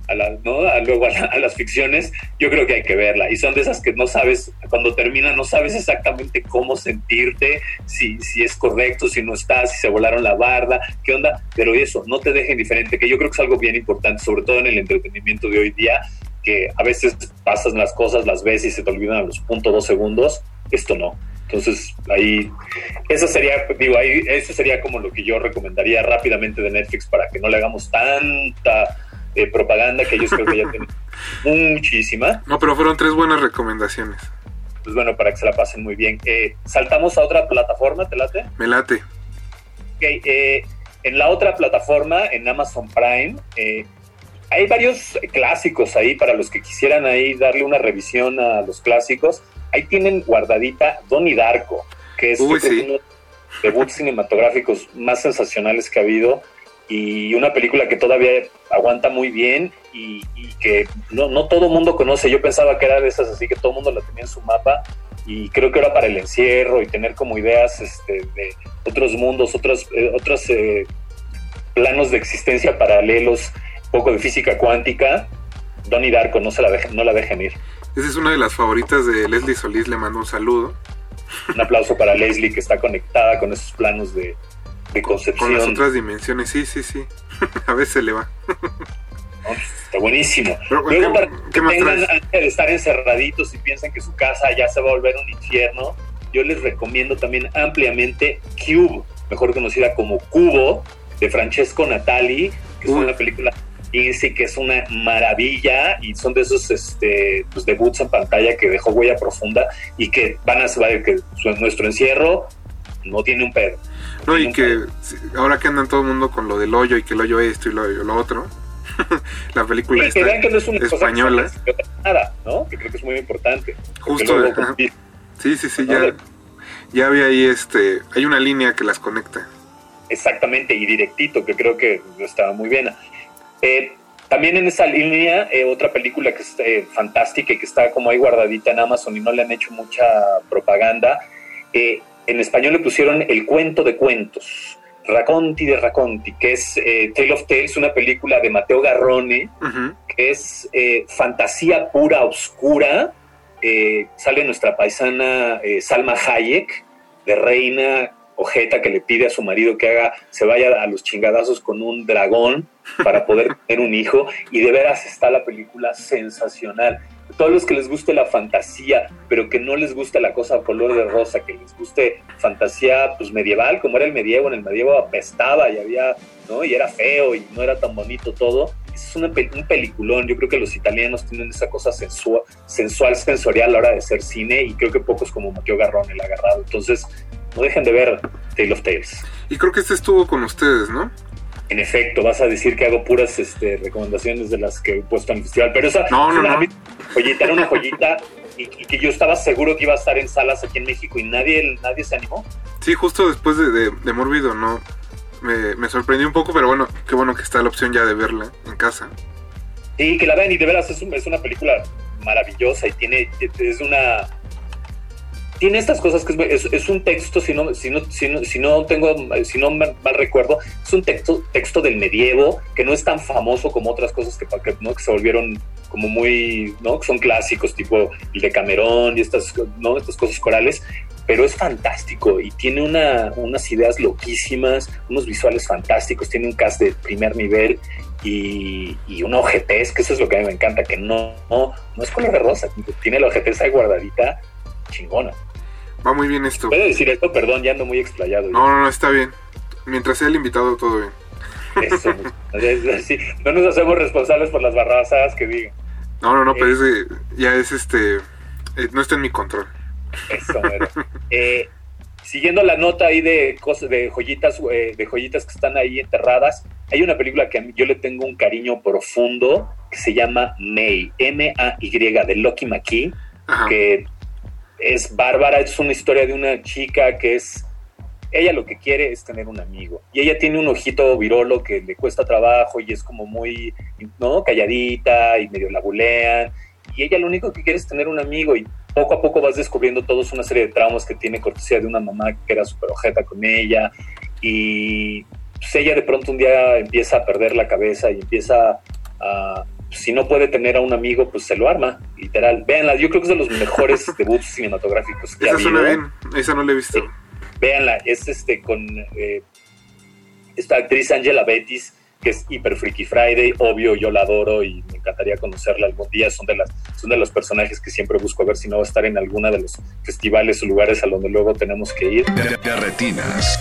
a la, ¿no? Luego a, la- a las ficciones, yo creo que hay que verla. Y son de esas que no sabes, cuando termina, no sabes exactamente cómo sentirte, si, si es correcto, si no está, si se volaron la barda, qué onda, pero eso, no te deje indiferente, que yo creo que es algo bien importante, sobre todo en el entretenimiento de hoy día, que a veces pasan las cosas, las ves y se te olvidan a los puntos dos segundos, esto no. Entonces, ahí, eso sería, digo, ahí, eso sería como lo que yo recomendaría rápidamente de Netflix para que no le hagamos tanta eh, propaganda que ellos creo que ya tienen muchísima. No, pero fueron tres buenas recomendaciones. Pues bueno, para que se la pasen muy bien. Eh, Saltamos a otra plataforma, ¿te late? Me late. Ok, eh, en la otra plataforma, en Amazon Prime, eh, hay varios clásicos ahí para los que quisieran ahí darle una revisión a los clásicos. Ahí tienen guardadita Donnie Darko, que es Uy, uno de los debuts cinematográficos más sensacionales que ha habido y una película que todavía aguanta muy bien y, y que no, no todo mundo conoce. Yo pensaba que era de esas así que todo el mundo la tenía en su mapa y creo que era para el encierro y tener como ideas este, de otros mundos, otros, eh, otros eh, planos de existencia paralelos, un poco de física cuántica. Donnie Darko, no, se la dejen, no la dejen ir. Esa es una de las favoritas de Leslie Solís, le mando un saludo. Un aplauso para Leslie que está conectada con esos planos de, de Con las concepción. otras dimensiones, sí, sí, sí. A veces le va. Está buenísimo. Pero, Luego, ¿qué- para que más tengan traes? antes de estar encerraditos y piensan que su casa ya se va a volver un infierno, yo les recomiendo también ampliamente Cube, mejor conocida como Cubo, de Francesco Natali, que es Uy. una película fíjense que es una maravilla y son de esos este, pues, debuts en pantalla que dejó huella profunda y que van a saber que nuestro encierro no tiene un pedo. No, y que ahora que andan todo el mundo con lo del hoyo y que el hoyo esto y lo, lo otro, la película Sí, que está vean que no es una cosa que española. escapa nada, ¿no? Que creo que es muy importante. Justo, luego. Sí, sí, sí, ya, ya había ahí este, hay una línea que las conecta. Exactamente, y directito, que creo que estaba muy bien. Eh, también en esa línea, eh, otra película que es eh, fantástica y que está como ahí guardadita en Amazon y no le han hecho mucha propaganda, eh, en español le pusieron El cuento de cuentos, Raconti de Raconti, que es Tale of Tales, una película de Mateo Garrone, que es fantasía pura, oscura. Sale nuestra paisana Salma Hayek, de reina ojeta que le pide a su marido que haga, se vaya a los chingadazos con un dragón para poder tener un hijo. Y de veras está la película sensacional. Todos los que les guste la fantasía, pero que no les guste la cosa color de rosa, que les guste fantasía pues medieval, como era el medievo, en el medievo apestaba y había, ¿no? Y era feo y no era tan bonito todo. Es una un peliculón. Yo creo que los italianos tienen esa cosa sensua- sensual, sensorial a la hora de hacer cine y creo que pocos como Mateo Garrón el agarrado. Entonces, no dejen de ver Tale of Tales. Y creo que este estuvo con ustedes, ¿no? En efecto, vas a decir que hago puras este, recomendaciones de las que he puesto en el festival, pero esa No, una no. joyita, era una joyita y, y que yo estaba seguro que iba a estar en salas aquí en México y nadie, nadie se animó. Sí, justo después de, de, de Mórbido, ¿no? Me, me sorprendió un poco, pero bueno, qué bueno que está la opción ya de verla en casa. Sí, que la vean y de veras es, un- es una película maravillosa y tiene es una tiene estas cosas que es, es- un texto si no si no si no, si no tengo si no mal, recuerdo es un texto texto del medievo que no es tan famoso como otras cosas que, ¿no? que se volvieron como muy, ¿no? Que son clásicos, tipo el de Camerón y estas, ¿no? Estas cosas corales, pero es fantástico y tiene una, unas ideas loquísimas, unos visuales fantásticos, tiene un cast de primer nivel y, y una ojetez, que eso es lo que a mí me encanta, que no, no, es color de rosa, tiene la ojetez ahí guardadita, chingona. Va muy bien esto. ¿Puedo decir esto? Perdón, ya ando muy explayado. No, no, no, está bien. Mientras sea el invitado, todo bien. Eso, no nos hacemos responsables por las barrazadas que digan. No, no, no, pero es de- ya es este. eh, no está en mi control. Eso. Eh, siguiendo la nota ahí de cosas, de joyitas, eh, de joyitas que están ahí enterradas, hay una película que a mí- yo le tengo un cariño profundo que se llama May, M-A-Y, de Loki McKee, que es bárbara, es una historia de una chica que es, ella lo que quiere es tener un amigo, y ella tiene un ojito virolo que le cuesta trabajo y es como muy, ¿no? Calladita y medio la bulean, y ella lo único que quiere es tener un amigo y poco a poco vas descubriendo todos una serie de traumas que tiene cortesía de una mamá que era súper ojeta con ella. Y pues, ella de pronto un día empieza a perder la cabeza y empieza a si no puede tener a un amigo pues se lo arma literal véanla yo creo que es de los mejores debuts cinematográficos que ha Esa habido suena bien. Esa no la he visto. véanla es este con eh, esta actriz Angela Bettis que es hiper Freaky Friday, obvio yo la adoro y me encantaría conocerla algún día, son de las son de los personajes que siempre busco a ver si no va a estar en alguna de los festivales o lugares a donde luego tenemos que ir. De, de retinas.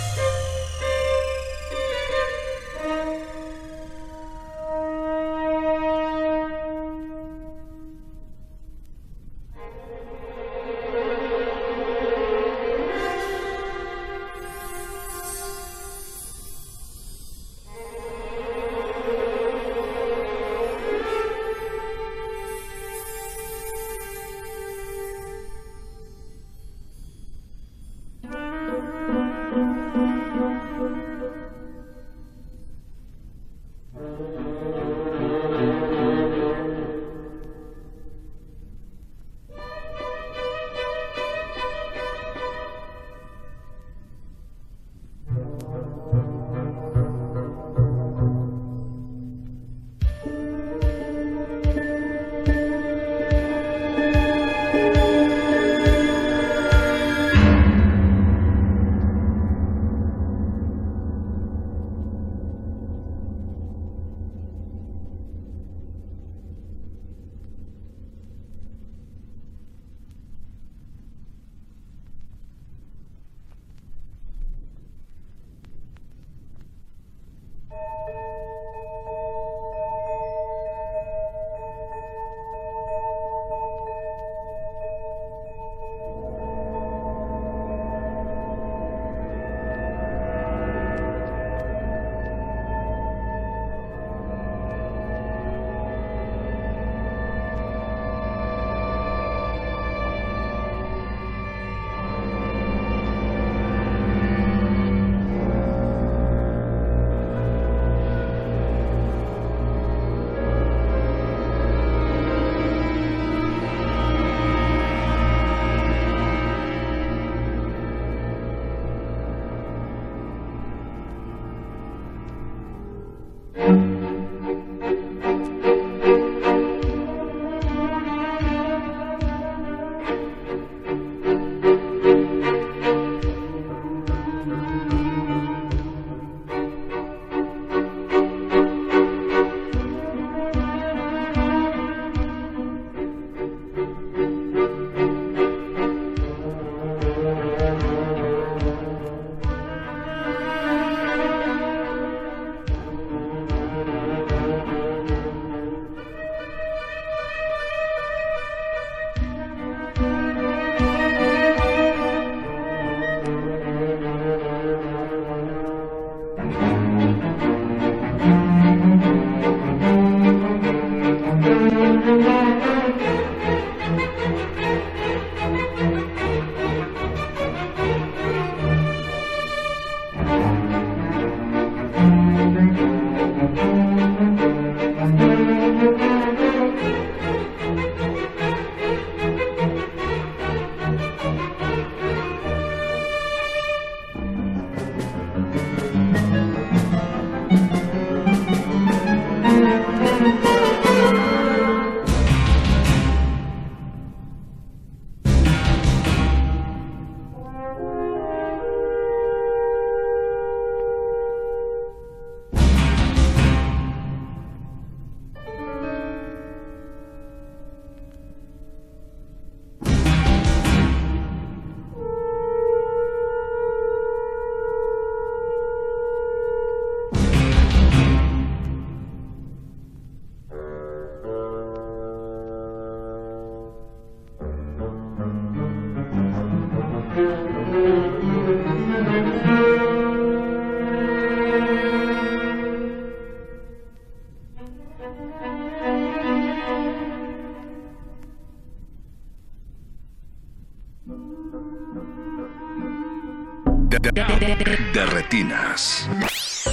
Retinas.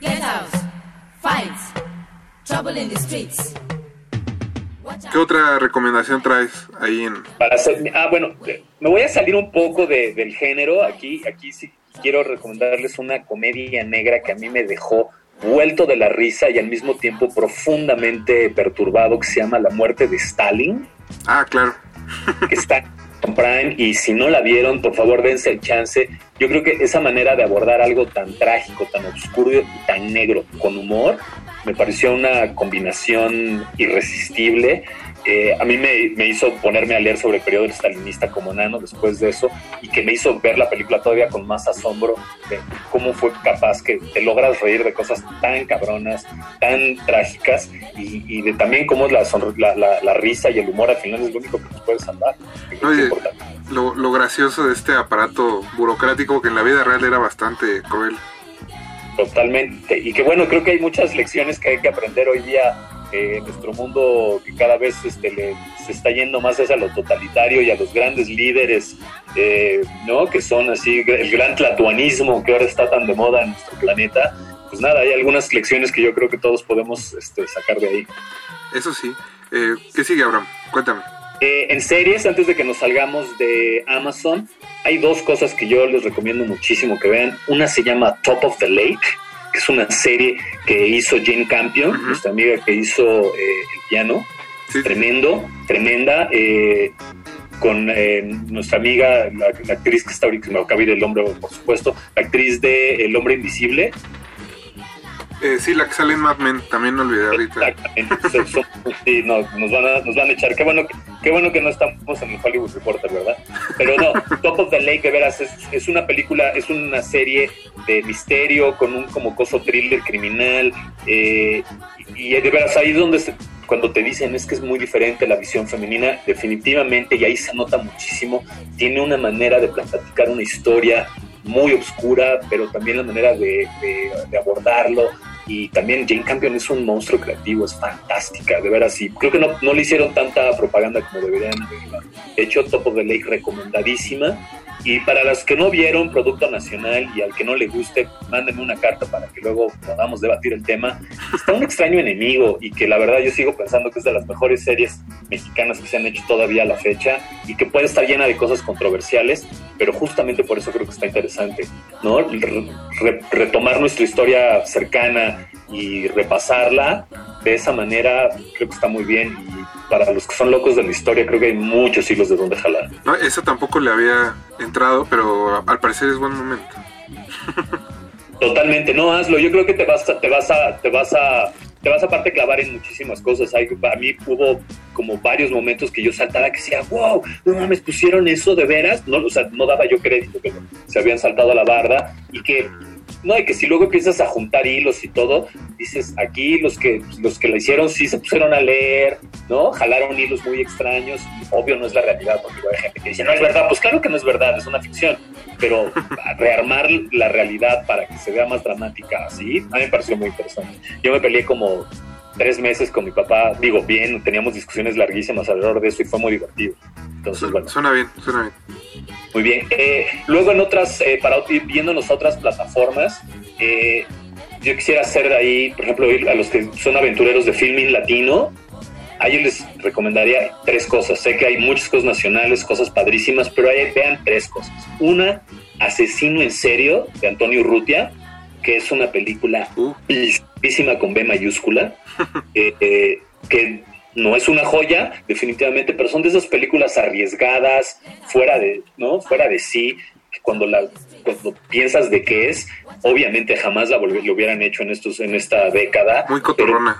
Get out. Fights. Trouble in the streets. ¿Qué otra recomendación traes ahí en...? Para ah, bueno, me voy a salir un poco de- del género. Aquí, aquí sí quiero recomendarles una comedia negra que a mí me dejó vuelto de la risa y al mismo tiempo profundamente perturbado que se llama La muerte de Stalin. Ah, claro. que está Prime y si no la vieron, por favor dense el chance. Yo creo que esa manera de abordar algo tan trágico, tan oscuro y tan negro con humor, me pareció una combinación irresistible. Eh, a mí me, me hizo ponerme a leer sobre el periodo stalinista como nano después de eso y que me hizo ver la película todavía con más asombro de cómo fue capaz que te logras reír de cosas tan cabronas, tan trágicas y, y de también cómo la, sonr- la, la- la risa y el humor al final es lo único que nos puede salvar. Oye, lo, lo gracioso de este aparato burocrático que en la vida real era bastante cruel. Totalmente. Y que bueno, creo que hay muchas lecciones que hay que aprender hoy día eh, en nuestro mundo que cada vez este, le- se está yendo más hacia lo totalitario y a los grandes líderes, eh, ¿no? Que son así, el gran tlatuanismo que ahora está tan de moda en nuestro planeta. Pues nada, hay algunas lecciones que yo creo que todos podemos este, sacar de ahí. Eso sí. Eh, ¿Qué sigue, Abraham? Cuéntame. Eh, en series, antes de que nos salgamos de Amazon, hay dos cosas que yo les recomiendo muchísimo que vean. Una se llama Top of the Lake, que es una serie que hizo Jane Campion, nuestra amiga que hizo eh, el piano. Tremendo, tremenda. eh, con eh, nuestra amiga, la, la actriz que está ahorita, que me acaba de ir el nombre, por supuesto, la actriz de El Hombre Invisible, Eh, sí, la que sale en Mad Men, también olvidé ahorita. Exactamente. Sí, no, nos, van a, echar. Qué bueno, que- no estamos en el Hollywood Reporter, ¿verdad? Pero no, Top of the Lake, de veras, es, una película, es una serie de misterio con un como coso thriller criminal. eh, y, de veras, ahí es donde se- cuando te dicen es que es muy diferente la visión femenina, definitivamente, y ahí se nota muchísimo, tiene una manera de platicar una historia muy oscura, pero también la manera de abordarlo. Y también Jane Campion es un monstruo creativo, es fantástica, de veras. Y creo que no, no le hicieron tanta propaganda como deberían haberla. De hecho, Top of the Lake recomendadísima. Y para los que no vieron Producto Nacional y al que no le guste, mándenme una carta para que luego podamos debatir el tema. Está un extraño enemigo y que la verdad yo sigo pensando que es de las mejores series mexicanas que se han hecho todavía a la fecha y que puede estar llena de cosas controversiales, pero justamente por eso creo que está interesante, ¿no? Re- retomar nuestra historia cercana y repasarla de esa manera creo que está muy bien y para los que son locos de la historia creo que hay muchos hilos de donde jalar. No, esa tampoco le había entrado, pero al parecer es buen momento. Totalmente, no hazlo. Yo creo que te vas a, te vas a, te vas a, te vas a aparte clavar en muchísimas cosas. Hay, a mí hubo como varios momentos que yo saltaba que decía, wow, no mames, pusieron eso de veras. No, o sea, no daba yo crédito que se habían saltado a la barda y que no, y que si luego empiezas a juntar hilos y todo, dices, aquí los que, los que la hicieron sí se pusieron a leer, ¿no? Jalaron hilos muy extraños y obvio no es la realidad, porque hay gente que dice, no es verdad, pues claro que no es verdad, es una ficción, pero rearmar la realidad para que se vea más dramática así, a mí me pareció muy interesante. Yo me peleé como tres meses con mi papá, digo, bien, teníamos discusiones larguísimas alrededor de eso y fue muy divertido. Entonces, bueno. Suena bien, suena bien. Muy bien. Eh, luego en otras, eh, para ir viéndonos otras plataformas, eh, yo quisiera hacer ahí, por ejemplo, a los que son aventureros de filming latino, a ellos les recomendaría tres cosas. Sé que hay muchas cosas nacionales, cosas padrísimas, pero ahí vean tres cosas. Una, Asesino en serio, de Antonio Urrutia, que es una película bellísima con B mayúscula, eh, eh, que no es una joya, definitivamente, pero son de esas películas arriesgadas, fuera de, ¿no? Fuera de sí, que cuando la cuando piensas de qué es, obviamente jamás la lo hubieran hecho en estos en esta década. Muy cotorrona.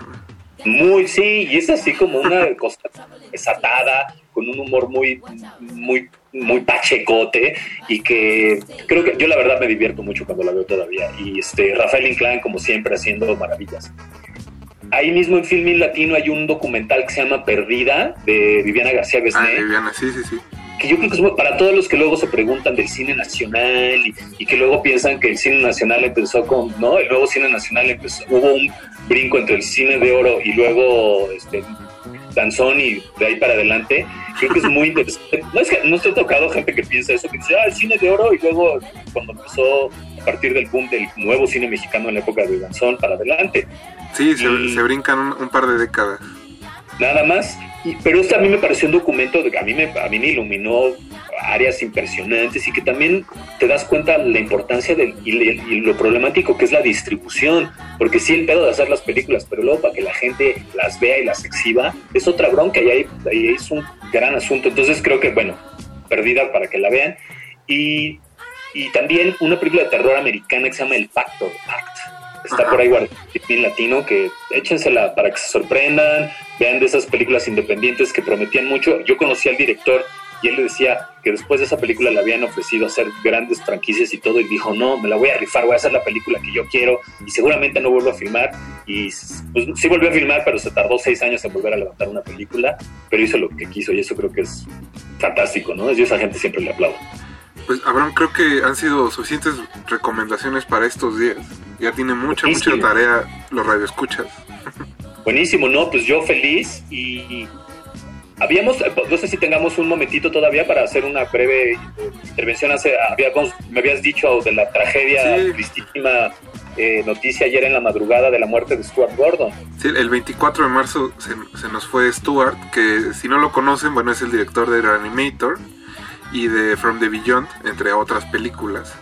Muy, sí, y es así como una cosa desatada, con un humor muy, muy, muy pachecote, y que creo que yo la verdad me divierto mucho cuando la veo todavía. Y este Rafael Inclán, como siempre, haciendo maravillas. Ahí mismo en Filmin Latino hay un documental que se llama Perdida, de Viviana García Ah, Besné Viviana, sí, sí, sí. que yo creo que es para todos los que luego se preguntan del cine nacional y, y que luego piensan que el cine nacional empezó con, ¿no? El nuevo cine nacional empezó, hubo un brinco entre el cine de oro y luego este, danzón y de ahí para adelante, creo que es muy interesante. No es que no estoy tocado gente que piensa eso, que dice, ah, el cine de oro, y luego cuando empezó a partir del boom del nuevo cine mexicano en la época de danzón para adelante. Sí, se, se brincan un, un par de décadas. Nada más. Y, pero este a mí me pareció un documento que a mí me, a mí me iluminó áreas impresionantes y que también te das cuenta la importancia del, y, le- y lo problemático que es la distribución. Porque sí, el pedo de hacer las películas, pero luego para que la gente las vea y las exhiba, es otra bronca y ahí, ahí es un gran asunto. Entonces creo que, bueno, perdida para que la vean. Y, y también una película de terror americana que se llama El Pacto, Pact. Está por ahí guardada en latino, que échensela para que se sorprendan, vean de esas películas independientes que prometían mucho. Yo conocí al director y él le decía que después de esa película le habían ofrecido hacer grandes franquicias y todo, y dijo, no, me la voy a rifar, voy a hacer la película que yo quiero, y seguramente no vuelvo a filmar. Y pues, sí volvió a filmar, pero se tardó seis años en volver a levantar una película, pero hizo lo que quiso, y eso creo que es fantástico, ¿no? Yo a esa gente siempre le aplaudo. Pues Abraham, creo que han sido suficientes recomendaciones para estos días. Ya tiene mucha, mucha tarea los radioescuchas. Buenísimo, ¿no? Pues yo feliz y habíamos, no sé si tengamos un momentito todavía para hacer una breve intervención. Hace, habíamos, me habías dicho de la tragedia, tristísima eh, noticia ayer en la madrugada de la muerte de Stuart Gordon. Sí, el 24 de marzo se, se nos fue Stuart, que si no lo conocen, bueno, es el director de Reanimator y de From the Beyond, entre otras películas.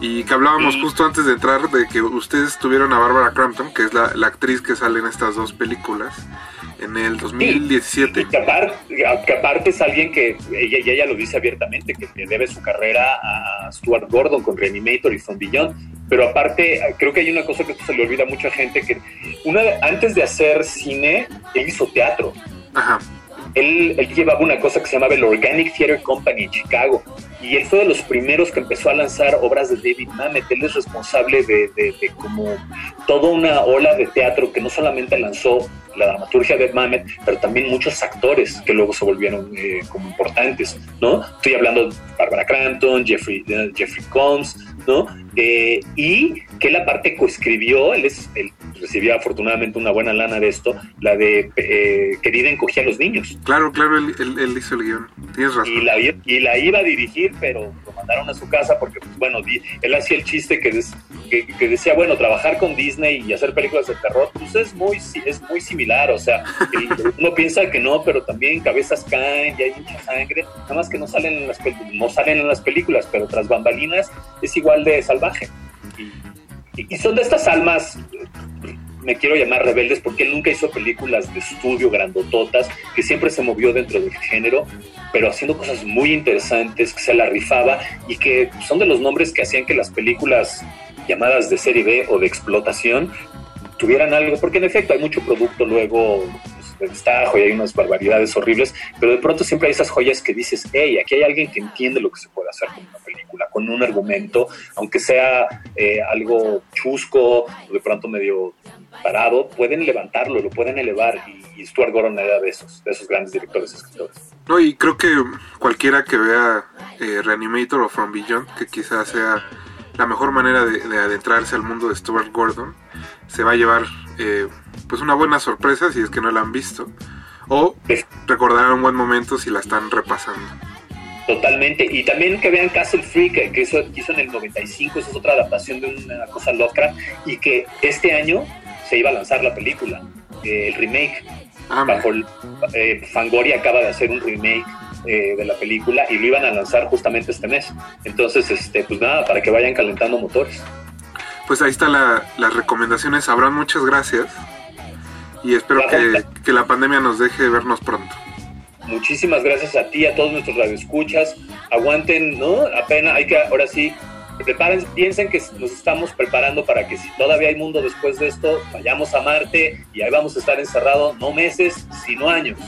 Y que hablábamos justo antes de entrar de que ustedes tuvieron a Barbara Crampton, que es la, la actriz que sale en estas dos películas, en el 2017. Que aparte, que aparte es alguien que, ella, y ella lo dice abiertamente, que debe su carrera a Stuart Gordon con Reanimator y From Beyond. Pero aparte, creo que hay una cosa que se le olvida a mucha gente, que una, antes de hacer cine, él hizo teatro. Él, él llevaba una cosa que se llamaba el Organic Theater Company en Chicago. Y él fue de los primeros que empezó a lanzar obras de David Mamet. Él es responsable de, de- de como toda una ola de teatro que no solamente lanzó la dramaturgia de Mamet, pero también muchos actores que luego se volvieron eh, como importantes, ¿no? Estoy hablando de Barbara Crampton, Jeffrey, eh, Jeffrey Combs, ¿no? Eh, y que él aparte coescribió, él, es, él recibía afortunadamente una buena lana de esto, la de eh, Querida encogía a los niños. Claro, claro, él, él- él hizo el guion. Tienes razón. Y la, y la iba a dirigir, pero lo mandaron a su casa porque, pues, bueno, él hacía el chiste que, des- que, que decía, bueno, trabajar con Disney y hacer películas de terror, pues es muy, es muy similar, o sea, uno piensa que no, pero también cabezas caen y hay mucha sangre, nada más que no salen en las, no salen en las películas, pero tras bambalinas es igual de salvaje. Y, y son de estas almas me quiero llamar rebeldes porque él nunca hizo películas de estudio grandototas, que siempre se movió dentro del género, pero haciendo cosas muy interesantes, que se la rifaba y que son de los nombres que hacían que las películas llamadas de serie B o de explotación tuvieran algo, porque en efecto hay mucho producto luego destajo y hay unas barbaridades horribles, pero de pronto siempre hay esas joyas que dices, hey, aquí hay alguien que entiende lo que se puede hacer con una película, con un argumento, aunque sea eh, algo chusco o de pronto medio parado, pueden levantarlo, lo pueden elevar y, Stuart Gordon era de esos, de esos grandes directores escritores. No, y creo que cualquiera que vea eh, Reanimator o From Beyond, que quizás sea la mejor manera de adentrarse al mundo de Stuart Gordon, se va a llevar eh, pues una buena sorpresa si es que no la han visto. O recordarán un buen momento si la están repasando. Totalmente. Y también que vean Castle Freak, que, que hizo, en el 95, esa es otra adaptación de una cosa Lovecraft, y que este año se iba a lanzar la película, eh, el remake. Bajo el- eh, Fangoria acaba de hacer un remake eh, de la película y lo iban a lanzar justamente este mes. Entonces, este, pues nada, para que vayan calentando motores. Pues ahí están la, las recomendaciones. Abraham, muchas gracias. Y espero que, que la pandemia nos deje vernos pronto. Muchísimas gracias a ti, a todos nuestros radioescuchas. Aguanten, ¿no? Apenas hay que, ahora sí, preparen, piensen que nos estamos preparando para que si todavía hay mundo después de esto, vayamos a Marte y ahí vamos a estar encerrados no meses, sino años.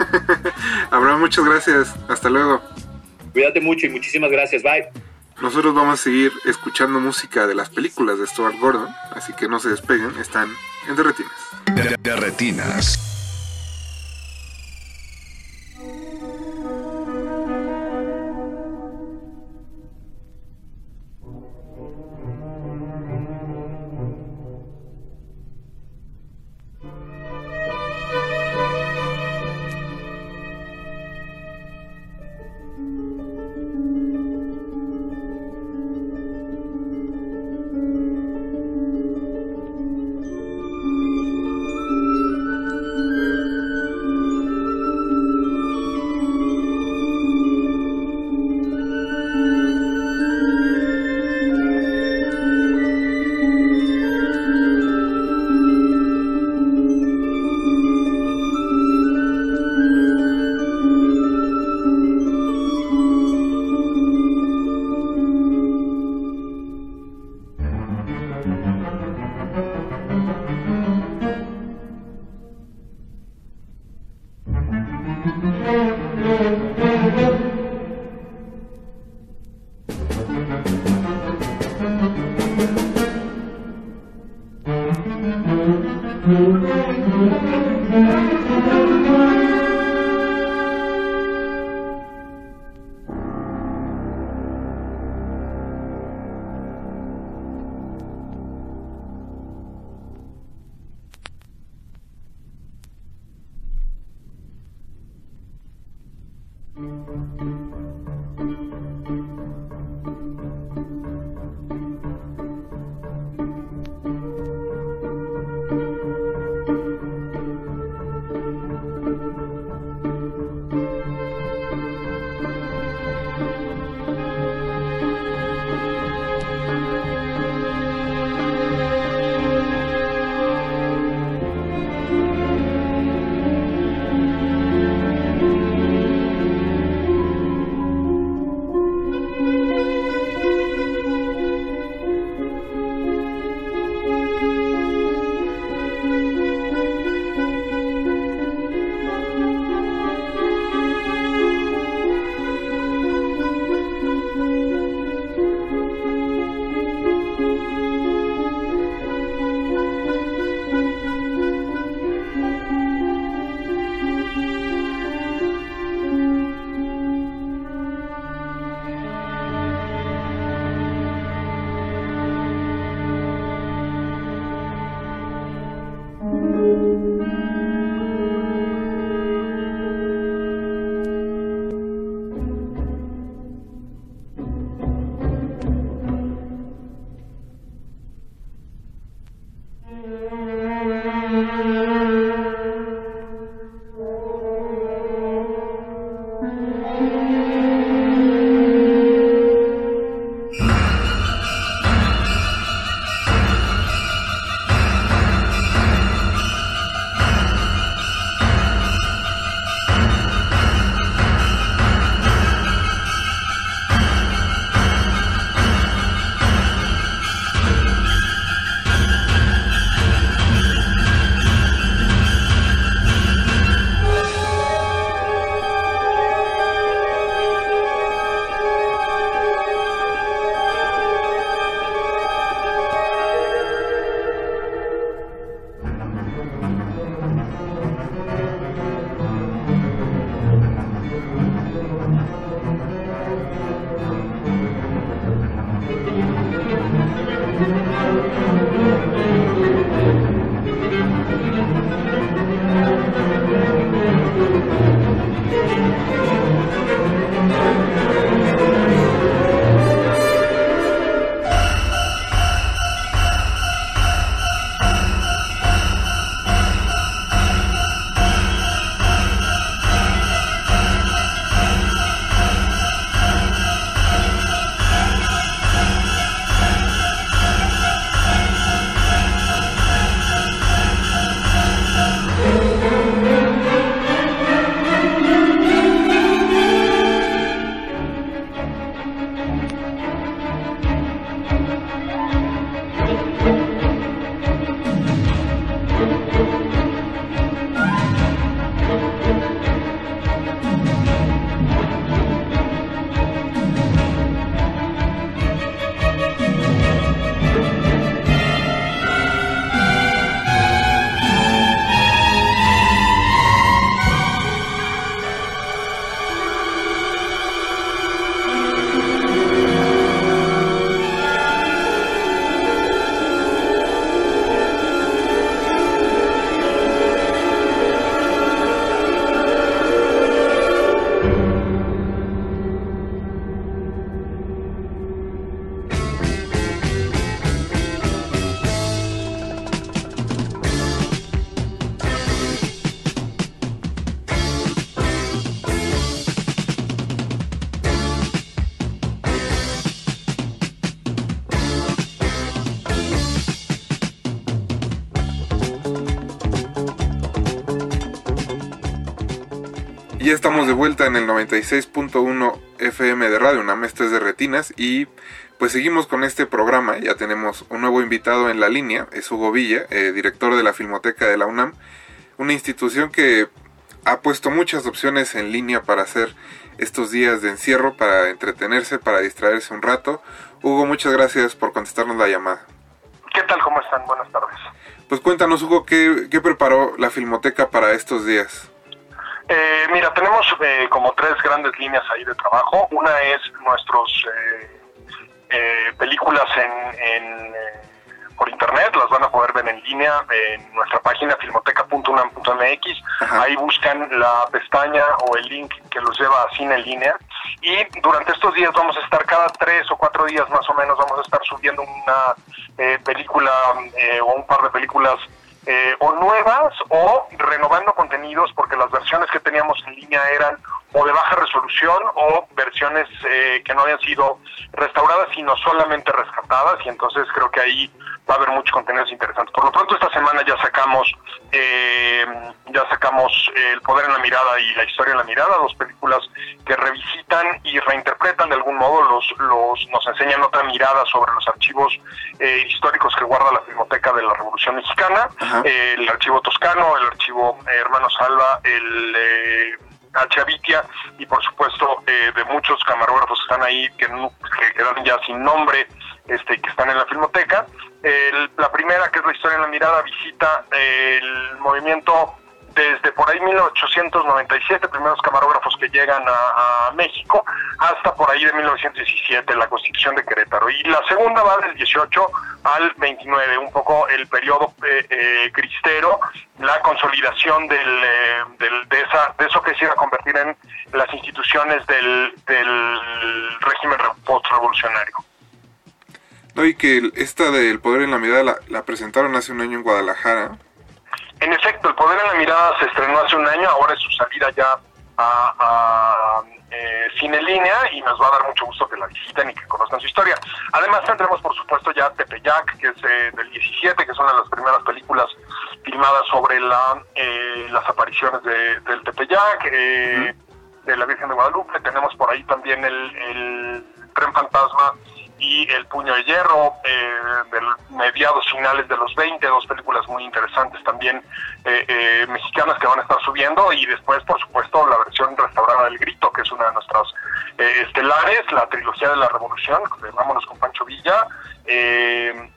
Abraham, muchas gracias. Hasta luego. Cuídate mucho y muchísimas gracias. Bye. Nosotros vamos a seguir escuchando música de las películas de Stuart Gordon, así que no se despeguen, están en Derretinas. De, de retinas. Ya estamos de vuelta en el 96.1 FM de Radio Una Esto es de Retinas y pues seguimos con este programa. Ya tenemos un nuevo invitado en la línea, es Hugo Villa, eh, director de la Filmoteca de la UNAM, una institución que ha puesto muchas opciones en línea para hacer estos días de encierro, para entretenerse, para distraerse un rato. Hugo, muchas gracias por contestarnos la llamada. ¿Qué tal? ¿Cómo están? Buenas tardes. Pues cuéntanos, Hugo, ¿qué, qué preparó la Filmoteca para estos días? Eh, mira, tenemos eh, como tres grandes líneas ahí de trabajo. Una es nuestros eh, eh, películas en, en, eh, por internet, las van a poder ver en línea en nuestra página filmoteca.unam.mx. Ahí buscan la pestaña o el link que los lleva a cine en línea. Y durante estos días vamos a estar cada tres o cuatro días más o menos, vamos a estar subiendo una eh, película eh, o un par de películas eh, o nuevas o renovando contenidos porque las versiones que teníamos en línea eran o de baja resolución o versiones eh, que no habían sido restauradas sino solamente rescatadas y entonces creo que ahí va a haber muchos contenidos interesantes. Por lo pronto esta semana ya sacamos eh, ya sacamos El poder en la mirada y La historia en la mirada, dos películas que revisitan y reinterpretan de algún modo los, los nos enseñan otra mirada sobre los archivos eh, históricos que guarda la Filmoteca de la Revolución Mexicana, eh, el archivo toscano, el archivo eh, Hermano Salva, el Achavitia y por supuesto eh, de muchos camarógrafos que están ahí que, que quedaron ya sin nombre este que están en la filmoteca. El- la primera, que es la historia en la mirada, visita el movimiento desde por ahí 1897, primeros camarógrafos que llegan a, a México, hasta por ahí de 1917, la Constitución de Querétaro. Y la segunda va del 18 al 29, un poco el periodo eh, eh, cristero, la consolidación del, eh, del- de, esa, de eso que se iba a convertir en las instituciones del, del régimen re- postrevolucionario. No, y que esta del poder en la mirada la, la presentaron hace un año en Guadalajara. En efecto, El Poder en la Mirada se estrenó hace un año, ahora es su salida ya a, a, eh, cine línea y nos va a dar mucho gusto que la visiten y que conozcan su historia. Además tendremos por supuesto ya Tepeyac, que es eh, del 17, que es una de las primeras películas filmadas sobre la, eh, las apariciones de, del Tepeyac, eh, de la Virgen de Guadalupe. Tenemos por ahí también el, el Tren Fantasma y El Puño de Hierro, eh, mediados finales de los 20, dos películas muy interesantes también eh, eh, mexicanas que van a estar subiendo y después, por supuesto, la versión restaurada del Grito, que es una de nuestras eh, estelares, la trilogía de la Revolución, de Vámonos con Pancho Villa, el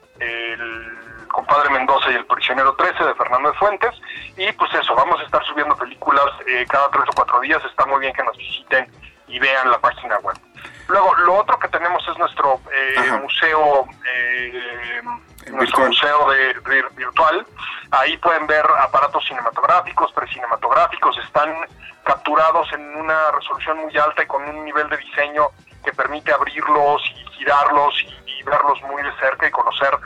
compadre Mendoza y el prisionero 13 de Fernando de Fuentes y pues eso, vamos a estar subiendo películas eh, cada tres o cuatro días, está muy bien que nos visiten y vean la página web. Luego, lo otro que tenemos es nuestro eh, museo, eh, nuestro virtual. museo de, de- virtual. Ahí pueden ver aparatos cinematográficos, precinematográficos, están capturados en una resolución muy alta y con un nivel de diseño que permite abrirlos y girarlos y, y verlos muy de cerca y conocer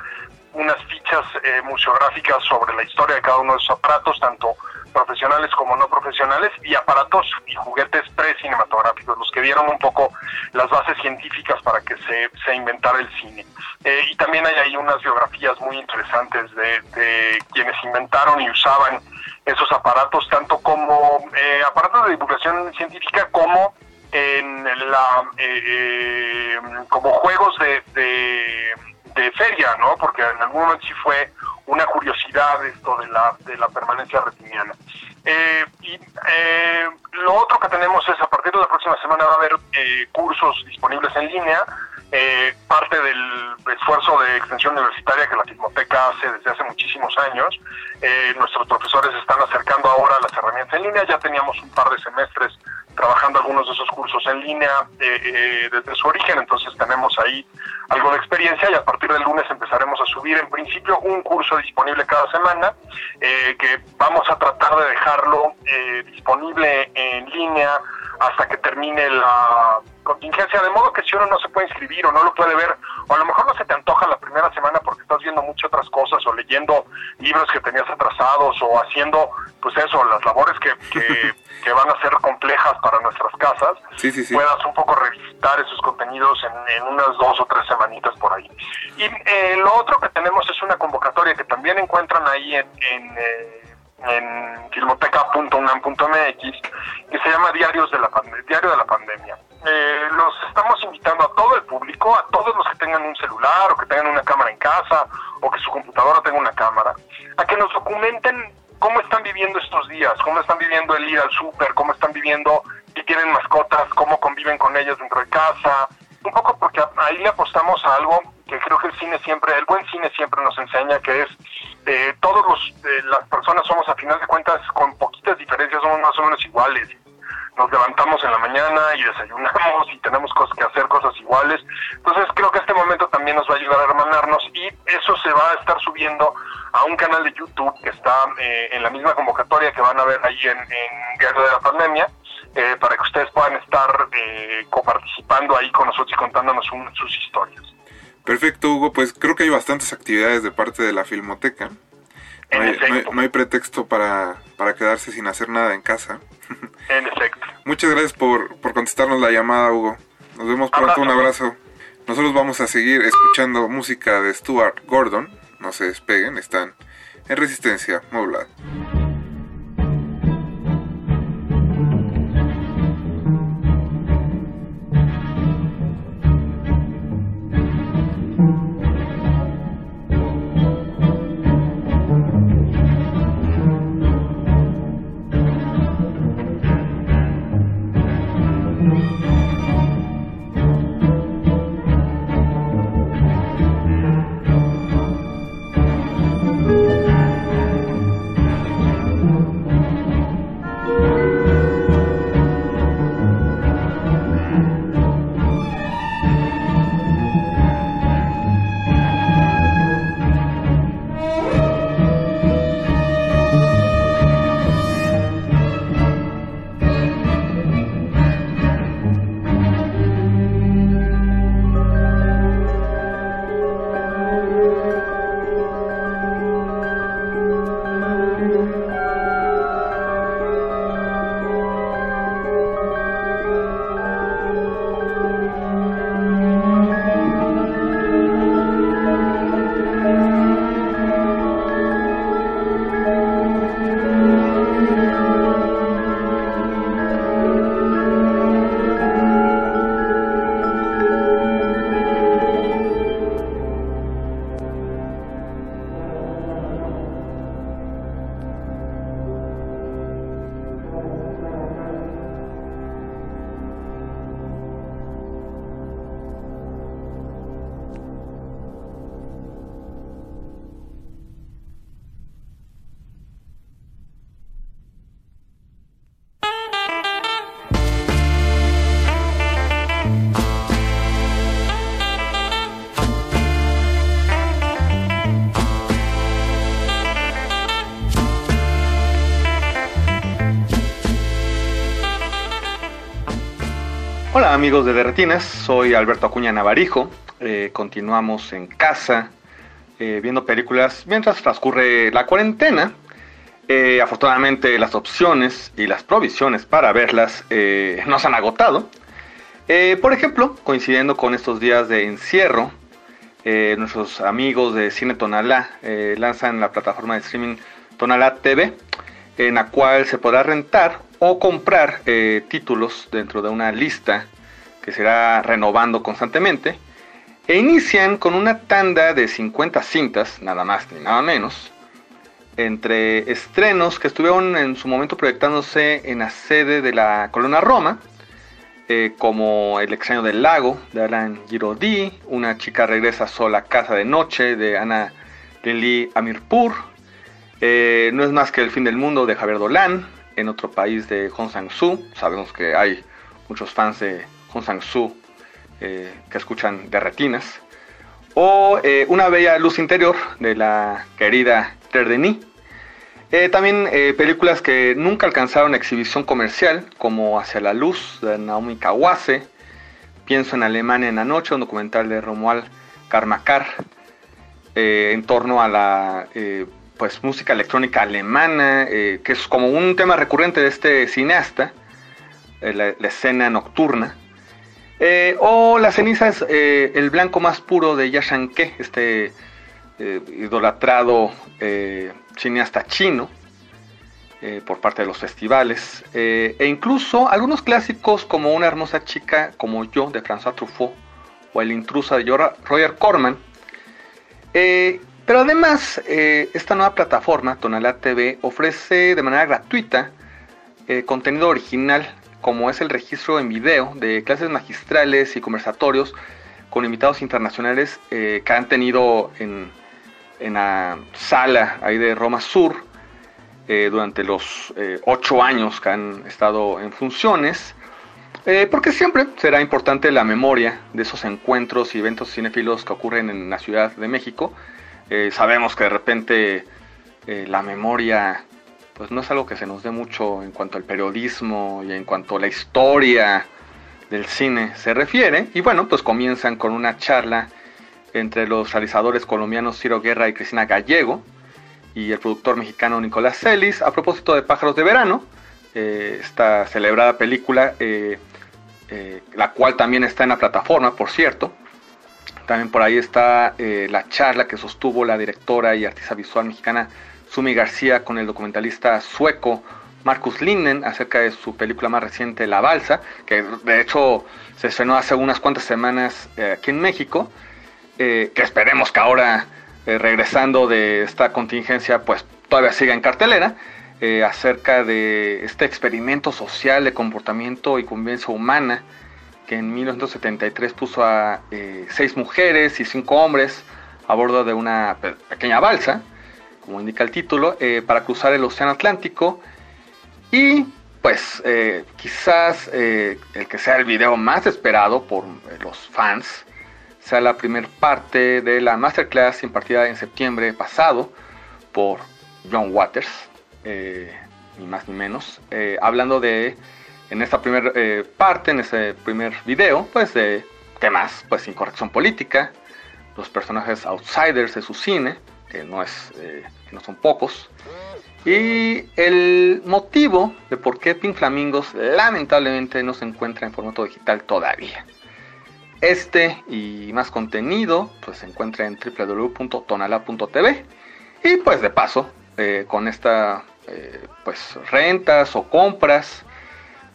unas fichas eh, museográficas sobre la historia de cada uno de esos aparatos, tanto profesionales como no profesionales, y aparatos y juguetes pre-cinematográficos, los que dieron un poco las bases científicas para que se, se inventara el cine. Eh, y también hay ahí unas biografías muy interesantes de, de quienes inventaron y usaban esos aparatos, tanto como eh, aparatos de divulgación científica como en la eh, eh, como juegos de, de, feria, ¿no? Porque en algún momento sí fue una curiosidad esto de la, de la permanencia retiniana. Eh, y eh, lo otro que tenemos es a partir de la próxima semana va a haber eh, cursos disponibles en línea, eh, parte del esfuerzo de extensión universitaria que la Filmoteca hace desde hace muchísimos años. Eh, nuestros profesores están acercando ahora las herramientas en línea, ya teníamos un par de semestres trabajando algunos de esos cursos en línea eh, eh, desde su origen, entonces tenemos ahí algo de experiencia y a partir del lunes empezaremos a subir en principio un curso disponible cada semana eh, que vamos a tratar de dejarlo eh, disponible en línea hasta que termine la contingencia, de modo que si uno no se puede inscribir o no lo puede ver, o a lo mejor no se te antoja la primera semana porque estás viendo muchas otras cosas o leyendo libros que tenías atrasados o haciendo, pues eso, las labores que, que, que van a ser complejas para nuestras casas, Sí, sí, sí. puedas un poco revisitar esos contenidos en, en unas dos o tres semanitas por ahí. Y eh, lo otro que tenemos es una convocatoria que también encuentran ahí en, en, eh, en filmoteca.unam.mx que se llama Diarios de la Pande- Diario de la Pandemia. Eh, los estamos invitando a todo el público, a todos los que tengan un celular o que tengan una cámara en casa o que su computadora tenga una cámara, a que nos documenten cómo están viviendo estos días, cómo están viviendo el ir al súper, cómo están viviendo si tienen mascotas, cómo conviven con ellas dentro de casa, un poco porque ahí le apostamos a algo que creo que el cine siempre, el buen cine siempre nos enseña, que es eh, todos los, eh, las personas somos a final de cuentas con poquitas diferencias, somos más o menos iguales. Nos levantamos en la mañana y desayunamos y tenemos cosas que hacer, cosas iguales. Entonces creo que este momento también nos va a ayudar a hermanarnos y eso se va a estar subiendo a un canal de YouTube que está eh, en la misma convocatoria que van a ver ahí en, Guerra de la Pandemia, eh, para que ustedes puedan estar eh, coparticipando ahí con nosotros y contándonos sus historias. Perfecto, Hugo. Pues creo que hay bastantes actividades de parte de la Filmoteca. No hay, no hay- no hay pretexto para, para quedarse sin hacer nada en casa. En efecto. Muchas gracias por, por contestarnos la llamada, Hugo. Nos vemos pronto, un abrazo. Nosotros vamos a seguir escuchando música de Stuart Gordon. No se despeguen, están en resistencia modulada. Amigos de Derretinas, soy Alberto Acuña Navarijo. Eh, continuamos en casa eh, viendo películas mientras transcurre la cuarentena. Eh, afortunadamente las opciones y las provisiones para verlas no se han agotado. Por ejemplo, coincidiendo con estos días de encierro, nuestros amigos de Cine Tonalá lanzan la plataforma de streaming Tonalá TV, en la cual se podrá rentar o comprar títulos dentro de una lista que será renovando constantemente. E inician con una tanda de 50 cintas, nada más ni nada menos, entre estrenos que estuvieron en su momento proyectándose en la sede de la Colonia Roma, eh, como El extraño del lago de Alan Giraudy, Una chica regresa sola a casa de noche de Ana Lili Amirpur, eh, No es más que el fin del mundo de Javier Dolan, en otro país de Hong Sang-soo, sabemos que hay muchos fans de Hong Sang-soo eh, que escuchan de retinas, o eh, Una bella luz interior de la querida Denis, eh, también eh, películas que nunca alcanzaron exhibición comercial, como Hacia la Luz de Naomi Kawase, Pienso en Alemania en la Noche, un documental de Romuald Karmakar, en torno a la pues, música electrónica alemana, que es como un tema recurrente de este cineasta, la escena nocturna. Eh, o Las cenizas, eh, el blanco más puro de Yashanke, este eh, idolatrado cineasta chino por parte de los festivales, e incluso algunos clásicos como Una hermosa chica como yo de François Truffaut o El intrusa de Roger Corman, Pero además, esta nueva plataforma, Tonalá TV, ofrece de manera gratuita contenido original, como es el registro en video de clases magistrales y conversatorios con invitados internacionales eh, que han tenido en, en, la sala ahí de Roma Sur durante los ocho años que han estado en funciones. porque siempre será importante la memoria de esos encuentros y eventos cinéfilos que ocurren en la Ciudad de México eh, sabemos que de repente eh, la memoria pues no es algo que se nos dé mucho en cuanto al periodismo y en cuanto a la historia del cine se refiere. Y bueno, pues comienzan con una charla entre los realizadores colombianos Ciro Guerra y Cristina Gallego y el productor mexicano Nicolás Celis a propósito de Pájaros de Verano, eh, esta celebrada película, la cual también está en la plataforma, por cierto. También por ahí está eh, la charla que sostuvo la directora y artista visual mexicana Sumi García con el documentalista sueco Marcus Linden acerca de su película más reciente La Balsa, que de hecho se estrenó hace unas cuantas semanas eh, aquí en México, eh, que esperemos que ahora regresando de esta contingencia pues todavía siga en cartelera, acerca de este experimento social de comportamiento y convivencia humana que en 1973 puso a eh, seis mujeres y cinco hombres a bordo de una pequeña balsa, como indica el título, eh, para cruzar el Océano Atlántico. Y pues eh, quizás el que sea el video más esperado por los fans sea la primera parte de la masterclass impartida en septiembre pasado por John Waters, ni más ni menos, hablando de en esta primera eh, parte, en ese primer video, pues de temas, pues incorrección política, los personajes outsiders de su cine, que no, es, eh, no son pocos, y el motivo de por qué Pink Flamingos lamentablemente no se encuentra en formato digital todavía. Este y más contenido pues se encuentra en www.tonala.tv y pues de paso eh, con esta pues rentas o compras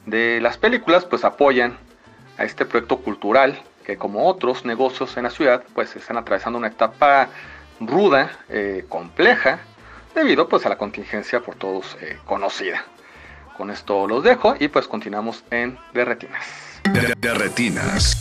de las películas pues apoyan a este proyecto cultural que como otros negocios en la ciudad pues están atravesando una etapa ruda, eh, compleja, debido pues a la contingencia por todos eh, conocida. Con esto los dejo y pues continuamos en De Retinas. de Retinas.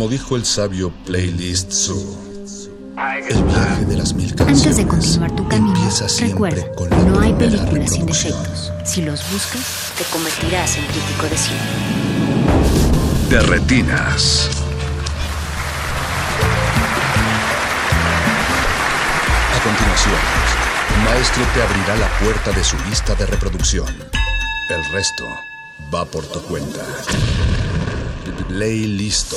como dijo el sabio Playlist Zoo. El viaje de las mil canciones. Antes de continuar tu camino, recuerda, con no hay películas sin defectos. Si los buscas, te convertirás en crítico de cine. De retinas. A continuación, maestro te abrirá la puerta de su lista de reproducción. El resto va por tu cuenta. Playlisto.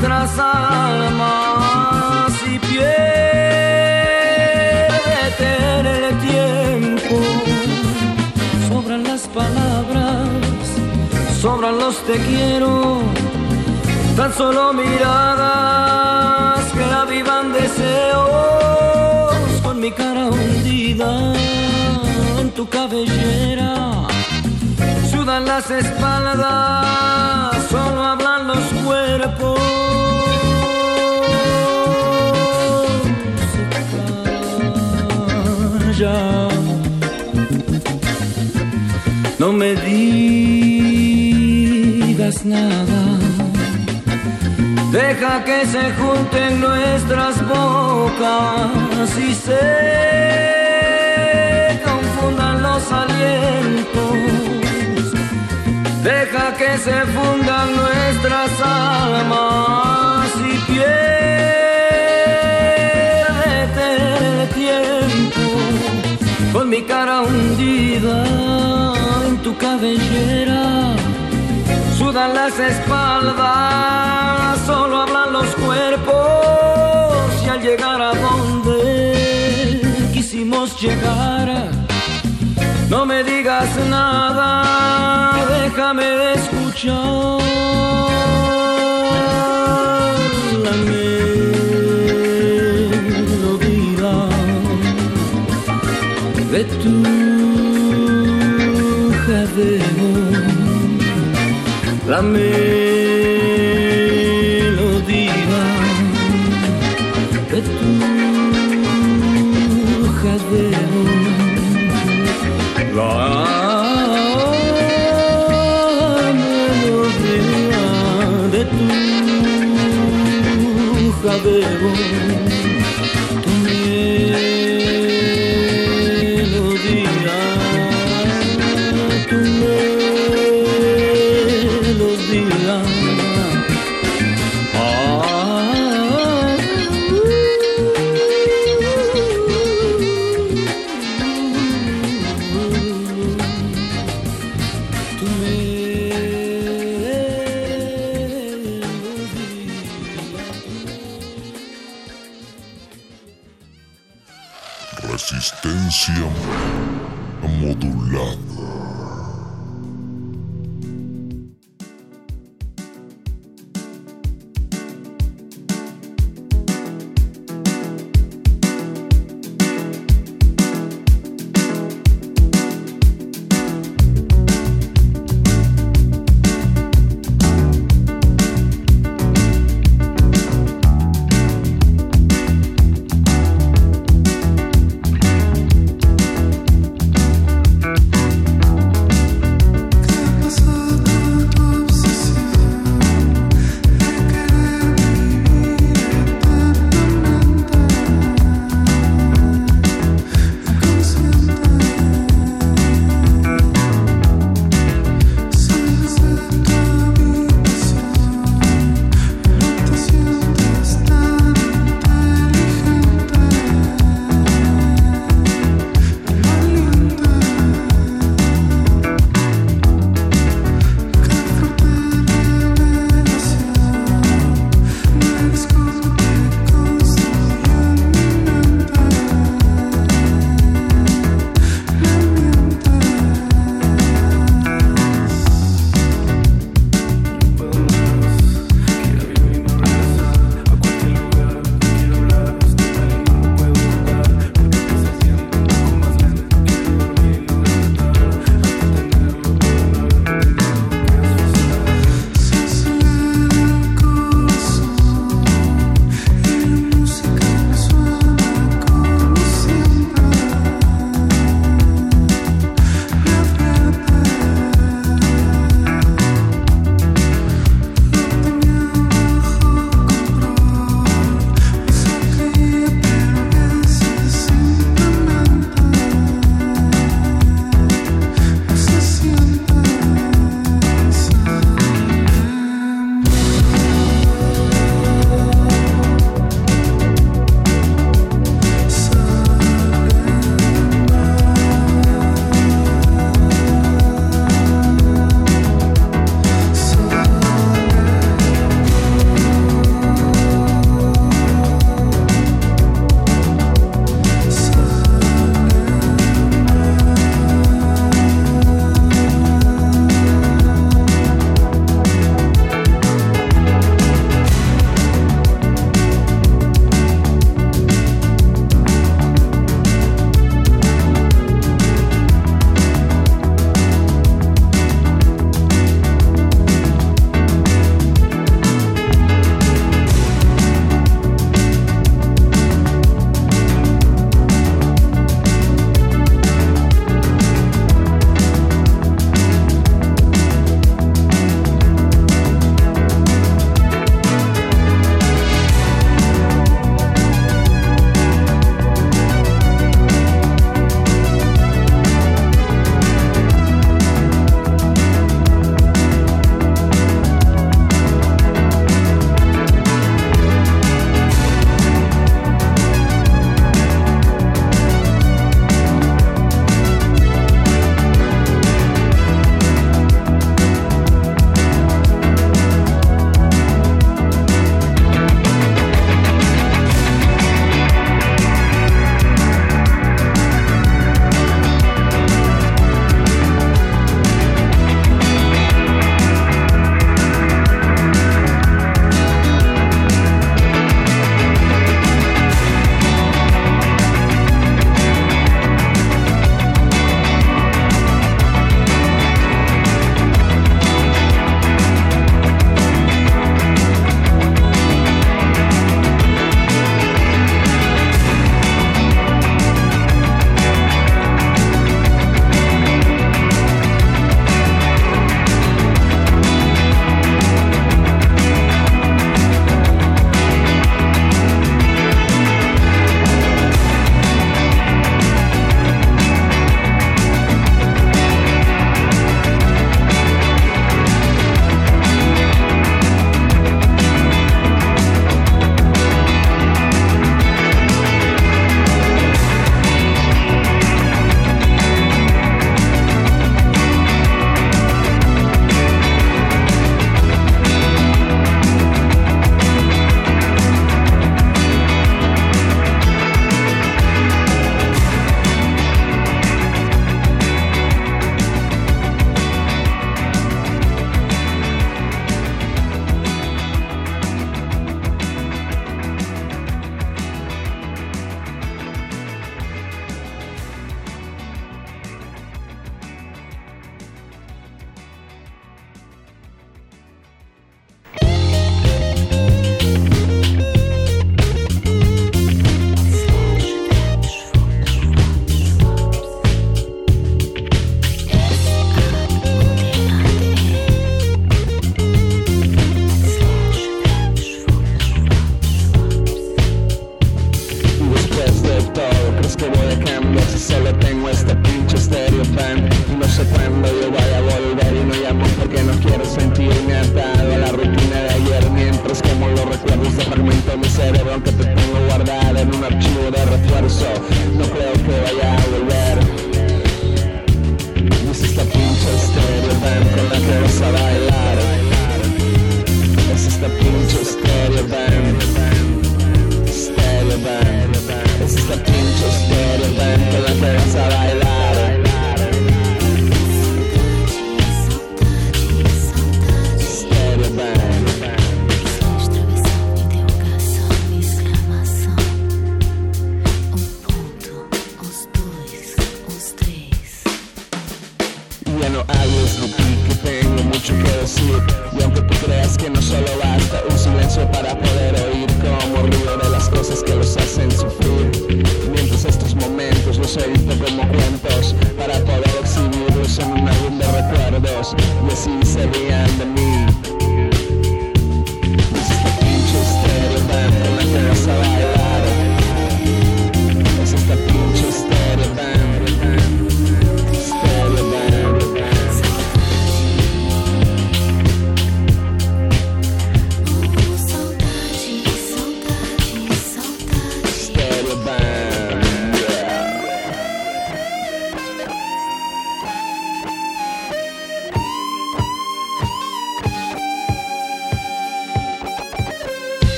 Nuestras almas y pierde el tiempo. Sobran las palabras, sobran los te quiero, tan solo miradas que avivan deseos con mi cara hundida en tu cabellera. Sudan las espaldas, solo hablan los cuerpos. Se calla. No me digas nada. Deja que se junten nuestras bocas y se confundan los alientos. Deja que se fundan nuestras almas y pierde el tiempo. Con mi cara hundida en tu cabellera sudan las espaldas, solo hablan los cuerpos. Y al llegar a donde quisimos llegar, no me digas nada, déjame escuchar la melodía de tu jadeo. La melodía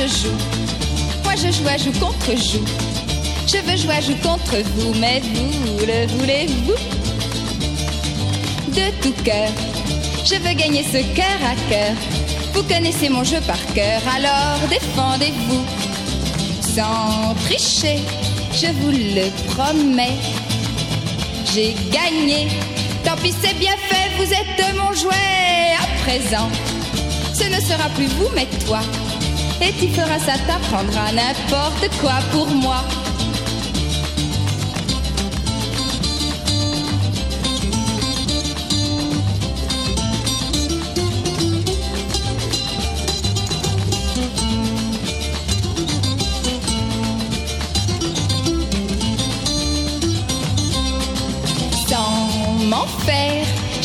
je joue, moi je joue à joue contre joue. Je veux jouer à joue contre vous, mais vous le voulez-vous? De tout cœur, je veux gagner ce cœur à cœur. Vous connaissez mon jeu par cœur, alors défendez-vous. Sans tricher, je vous le promets. J'ai gagné, tant pis c'est bien fait, vous êtes mon jouet à présent. Ce ne sera plus vous, mais toi. Et tu feras ça, t'apprendras n'importe quoi pour moi.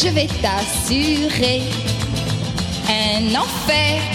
Je vais t'assurer un enfer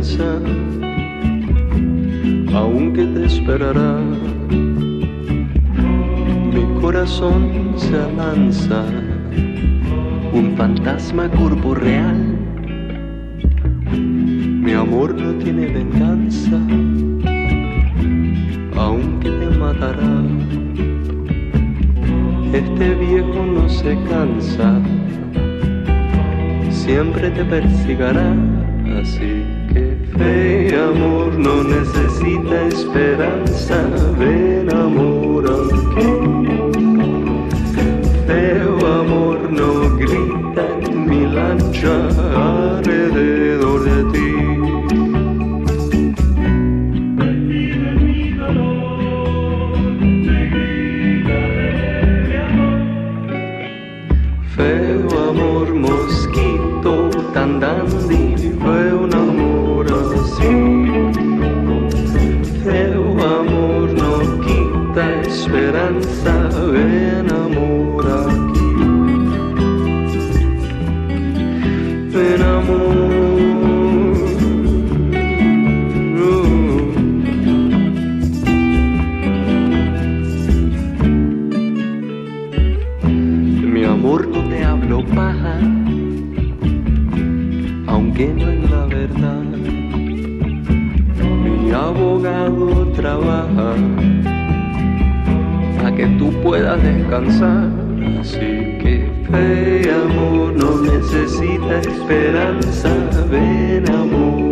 piensa, aunque te esperará, mi corazón se amansa, un fantasma corporeal, mi amor no tiene venganza, aunque te matará, este viejo no se cansa, siempre te persigará. amor no te hablo paja, aunque no es la verdad. Mi abogado trabaja a que tú puedas descansar, así que fe amor no necesita esperanza, ven amor.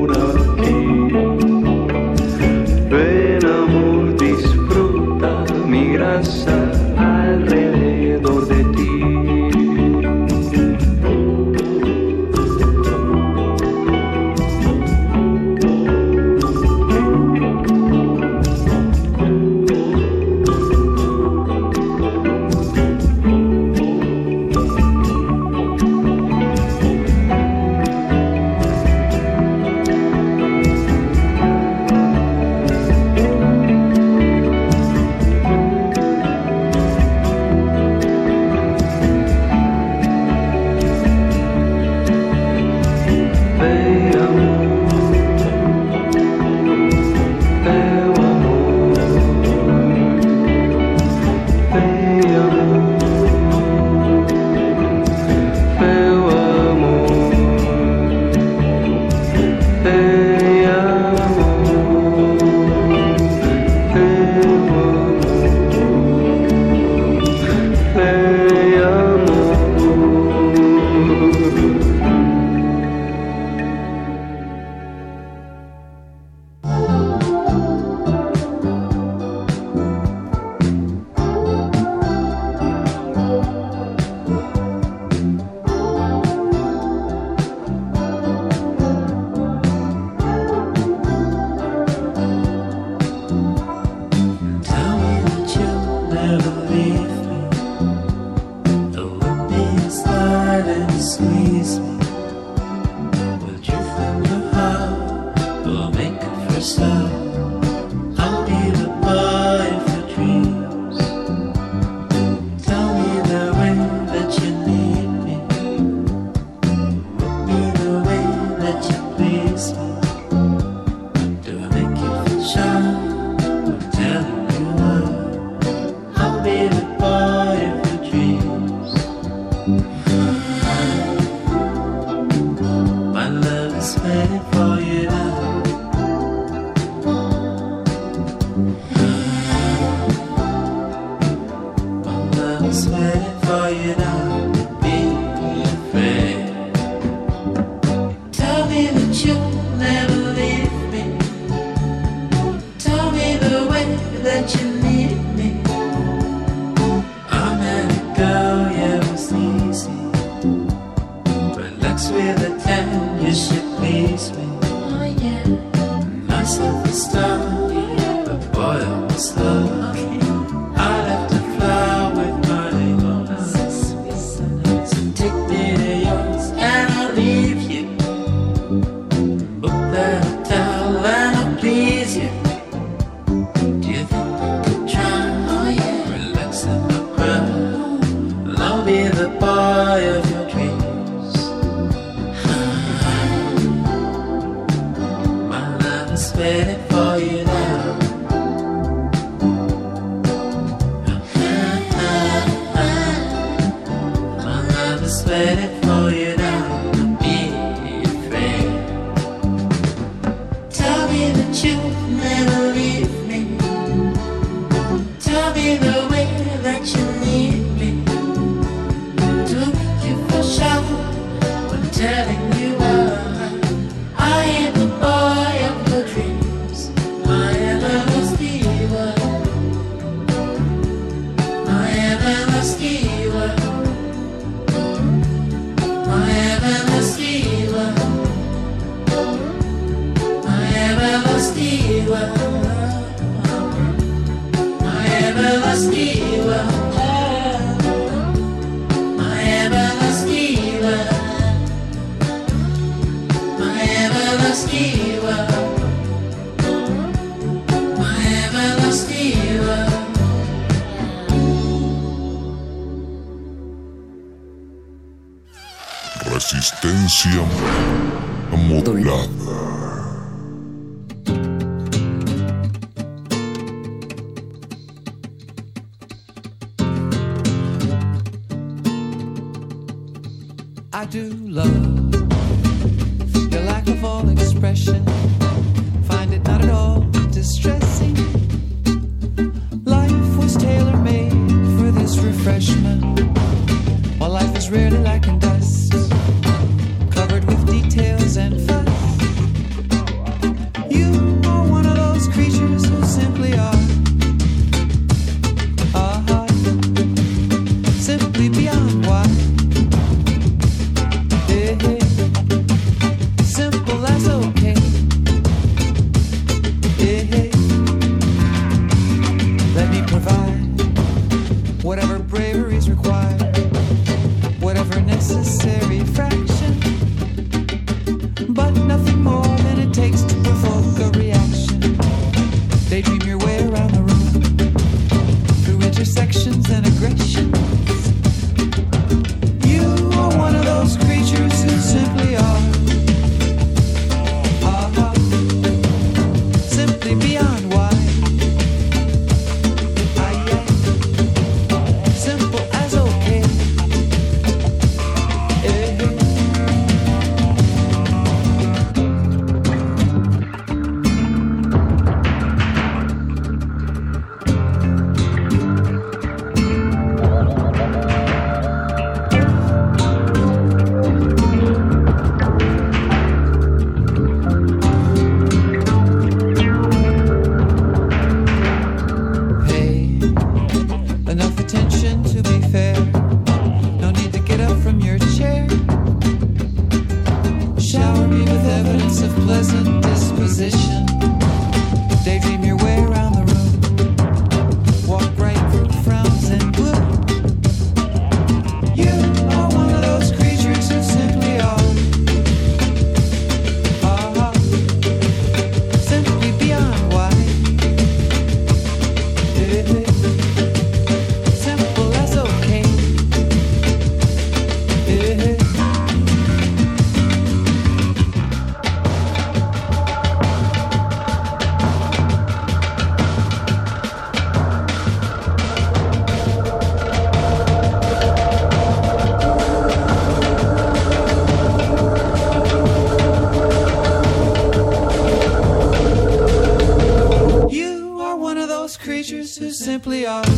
simply us.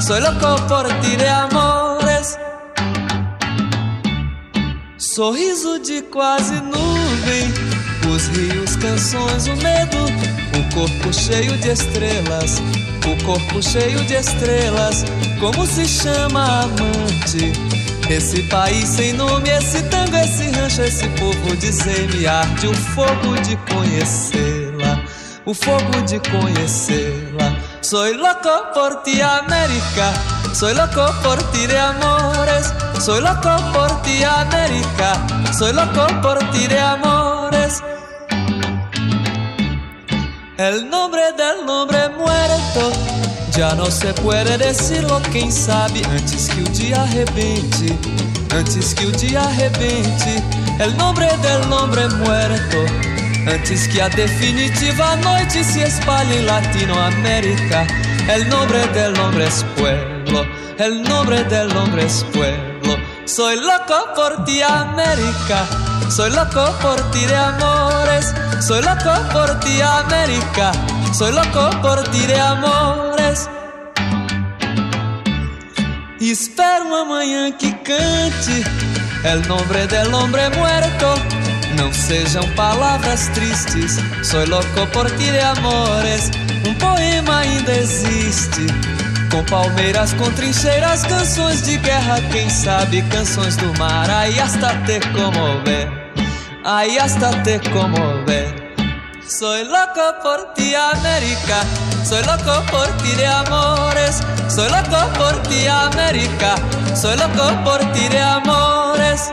Soy loco por ti de amores. Sorriso de quase nuvem, os rios, canções, o medo, o corpo cheio de estrelas, o corpo cheio de estrelas, como se chama amante? Esse país sem nome, esse tango, esse rancho, esse povo de me arde o fogo de conhecê-la, o fogo de conhecê-la. Soy loco por ti, América. Soy loco por ti de amores. Soy loco por ti, América. Soy loco por ti de amores. El nombre del nombre muerto já não se puede decirlo, quem sabe antes que o dia arrebente, antes que o dia arrebente, el nombre del nombre muerto, antes que a definitiva noite se espalhe em Latinoamérica, el nombre del nombre es pueblo, el nombre del nombre es pueblo. Soy loco por ti, América. Soy loco por ti de amores. Soy loco por ti, América. Soy loco por ti de amores. Espero amanhã que cante el nombre del hombre muerto. Não sejam palavras tristes. Soy loco por ti de amores. Um poema ainda existe. Com palmeiras, com trincheiras, canções de guerra, quem sabe canções do mar. Aí hasta te comover, aí hasta te comover. Soy loco por ti, América. Soy loco por ti de amores. Soy loco por ti, América. Soy loco por ti de amores.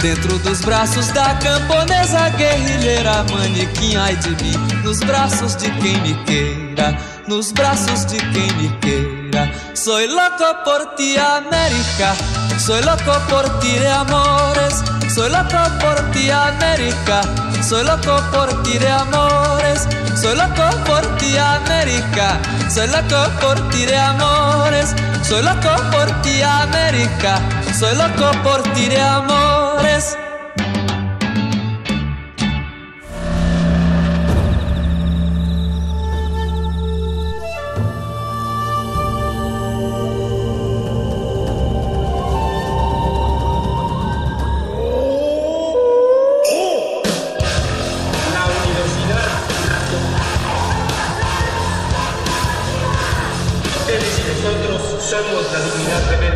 Dentro dos braços da camponesa guerrilheira Manequim, ai de mim. Nos braços de quem me queira Nos braços de quem me queira. Soy loco por ti, América Soy loco por ti de amores Soy loco por ti, América. Soy loco por ti de amores Soy loco por ti, América. Soy loco por ti de amores Soy loco por ti, América. Soy loco por ti de amores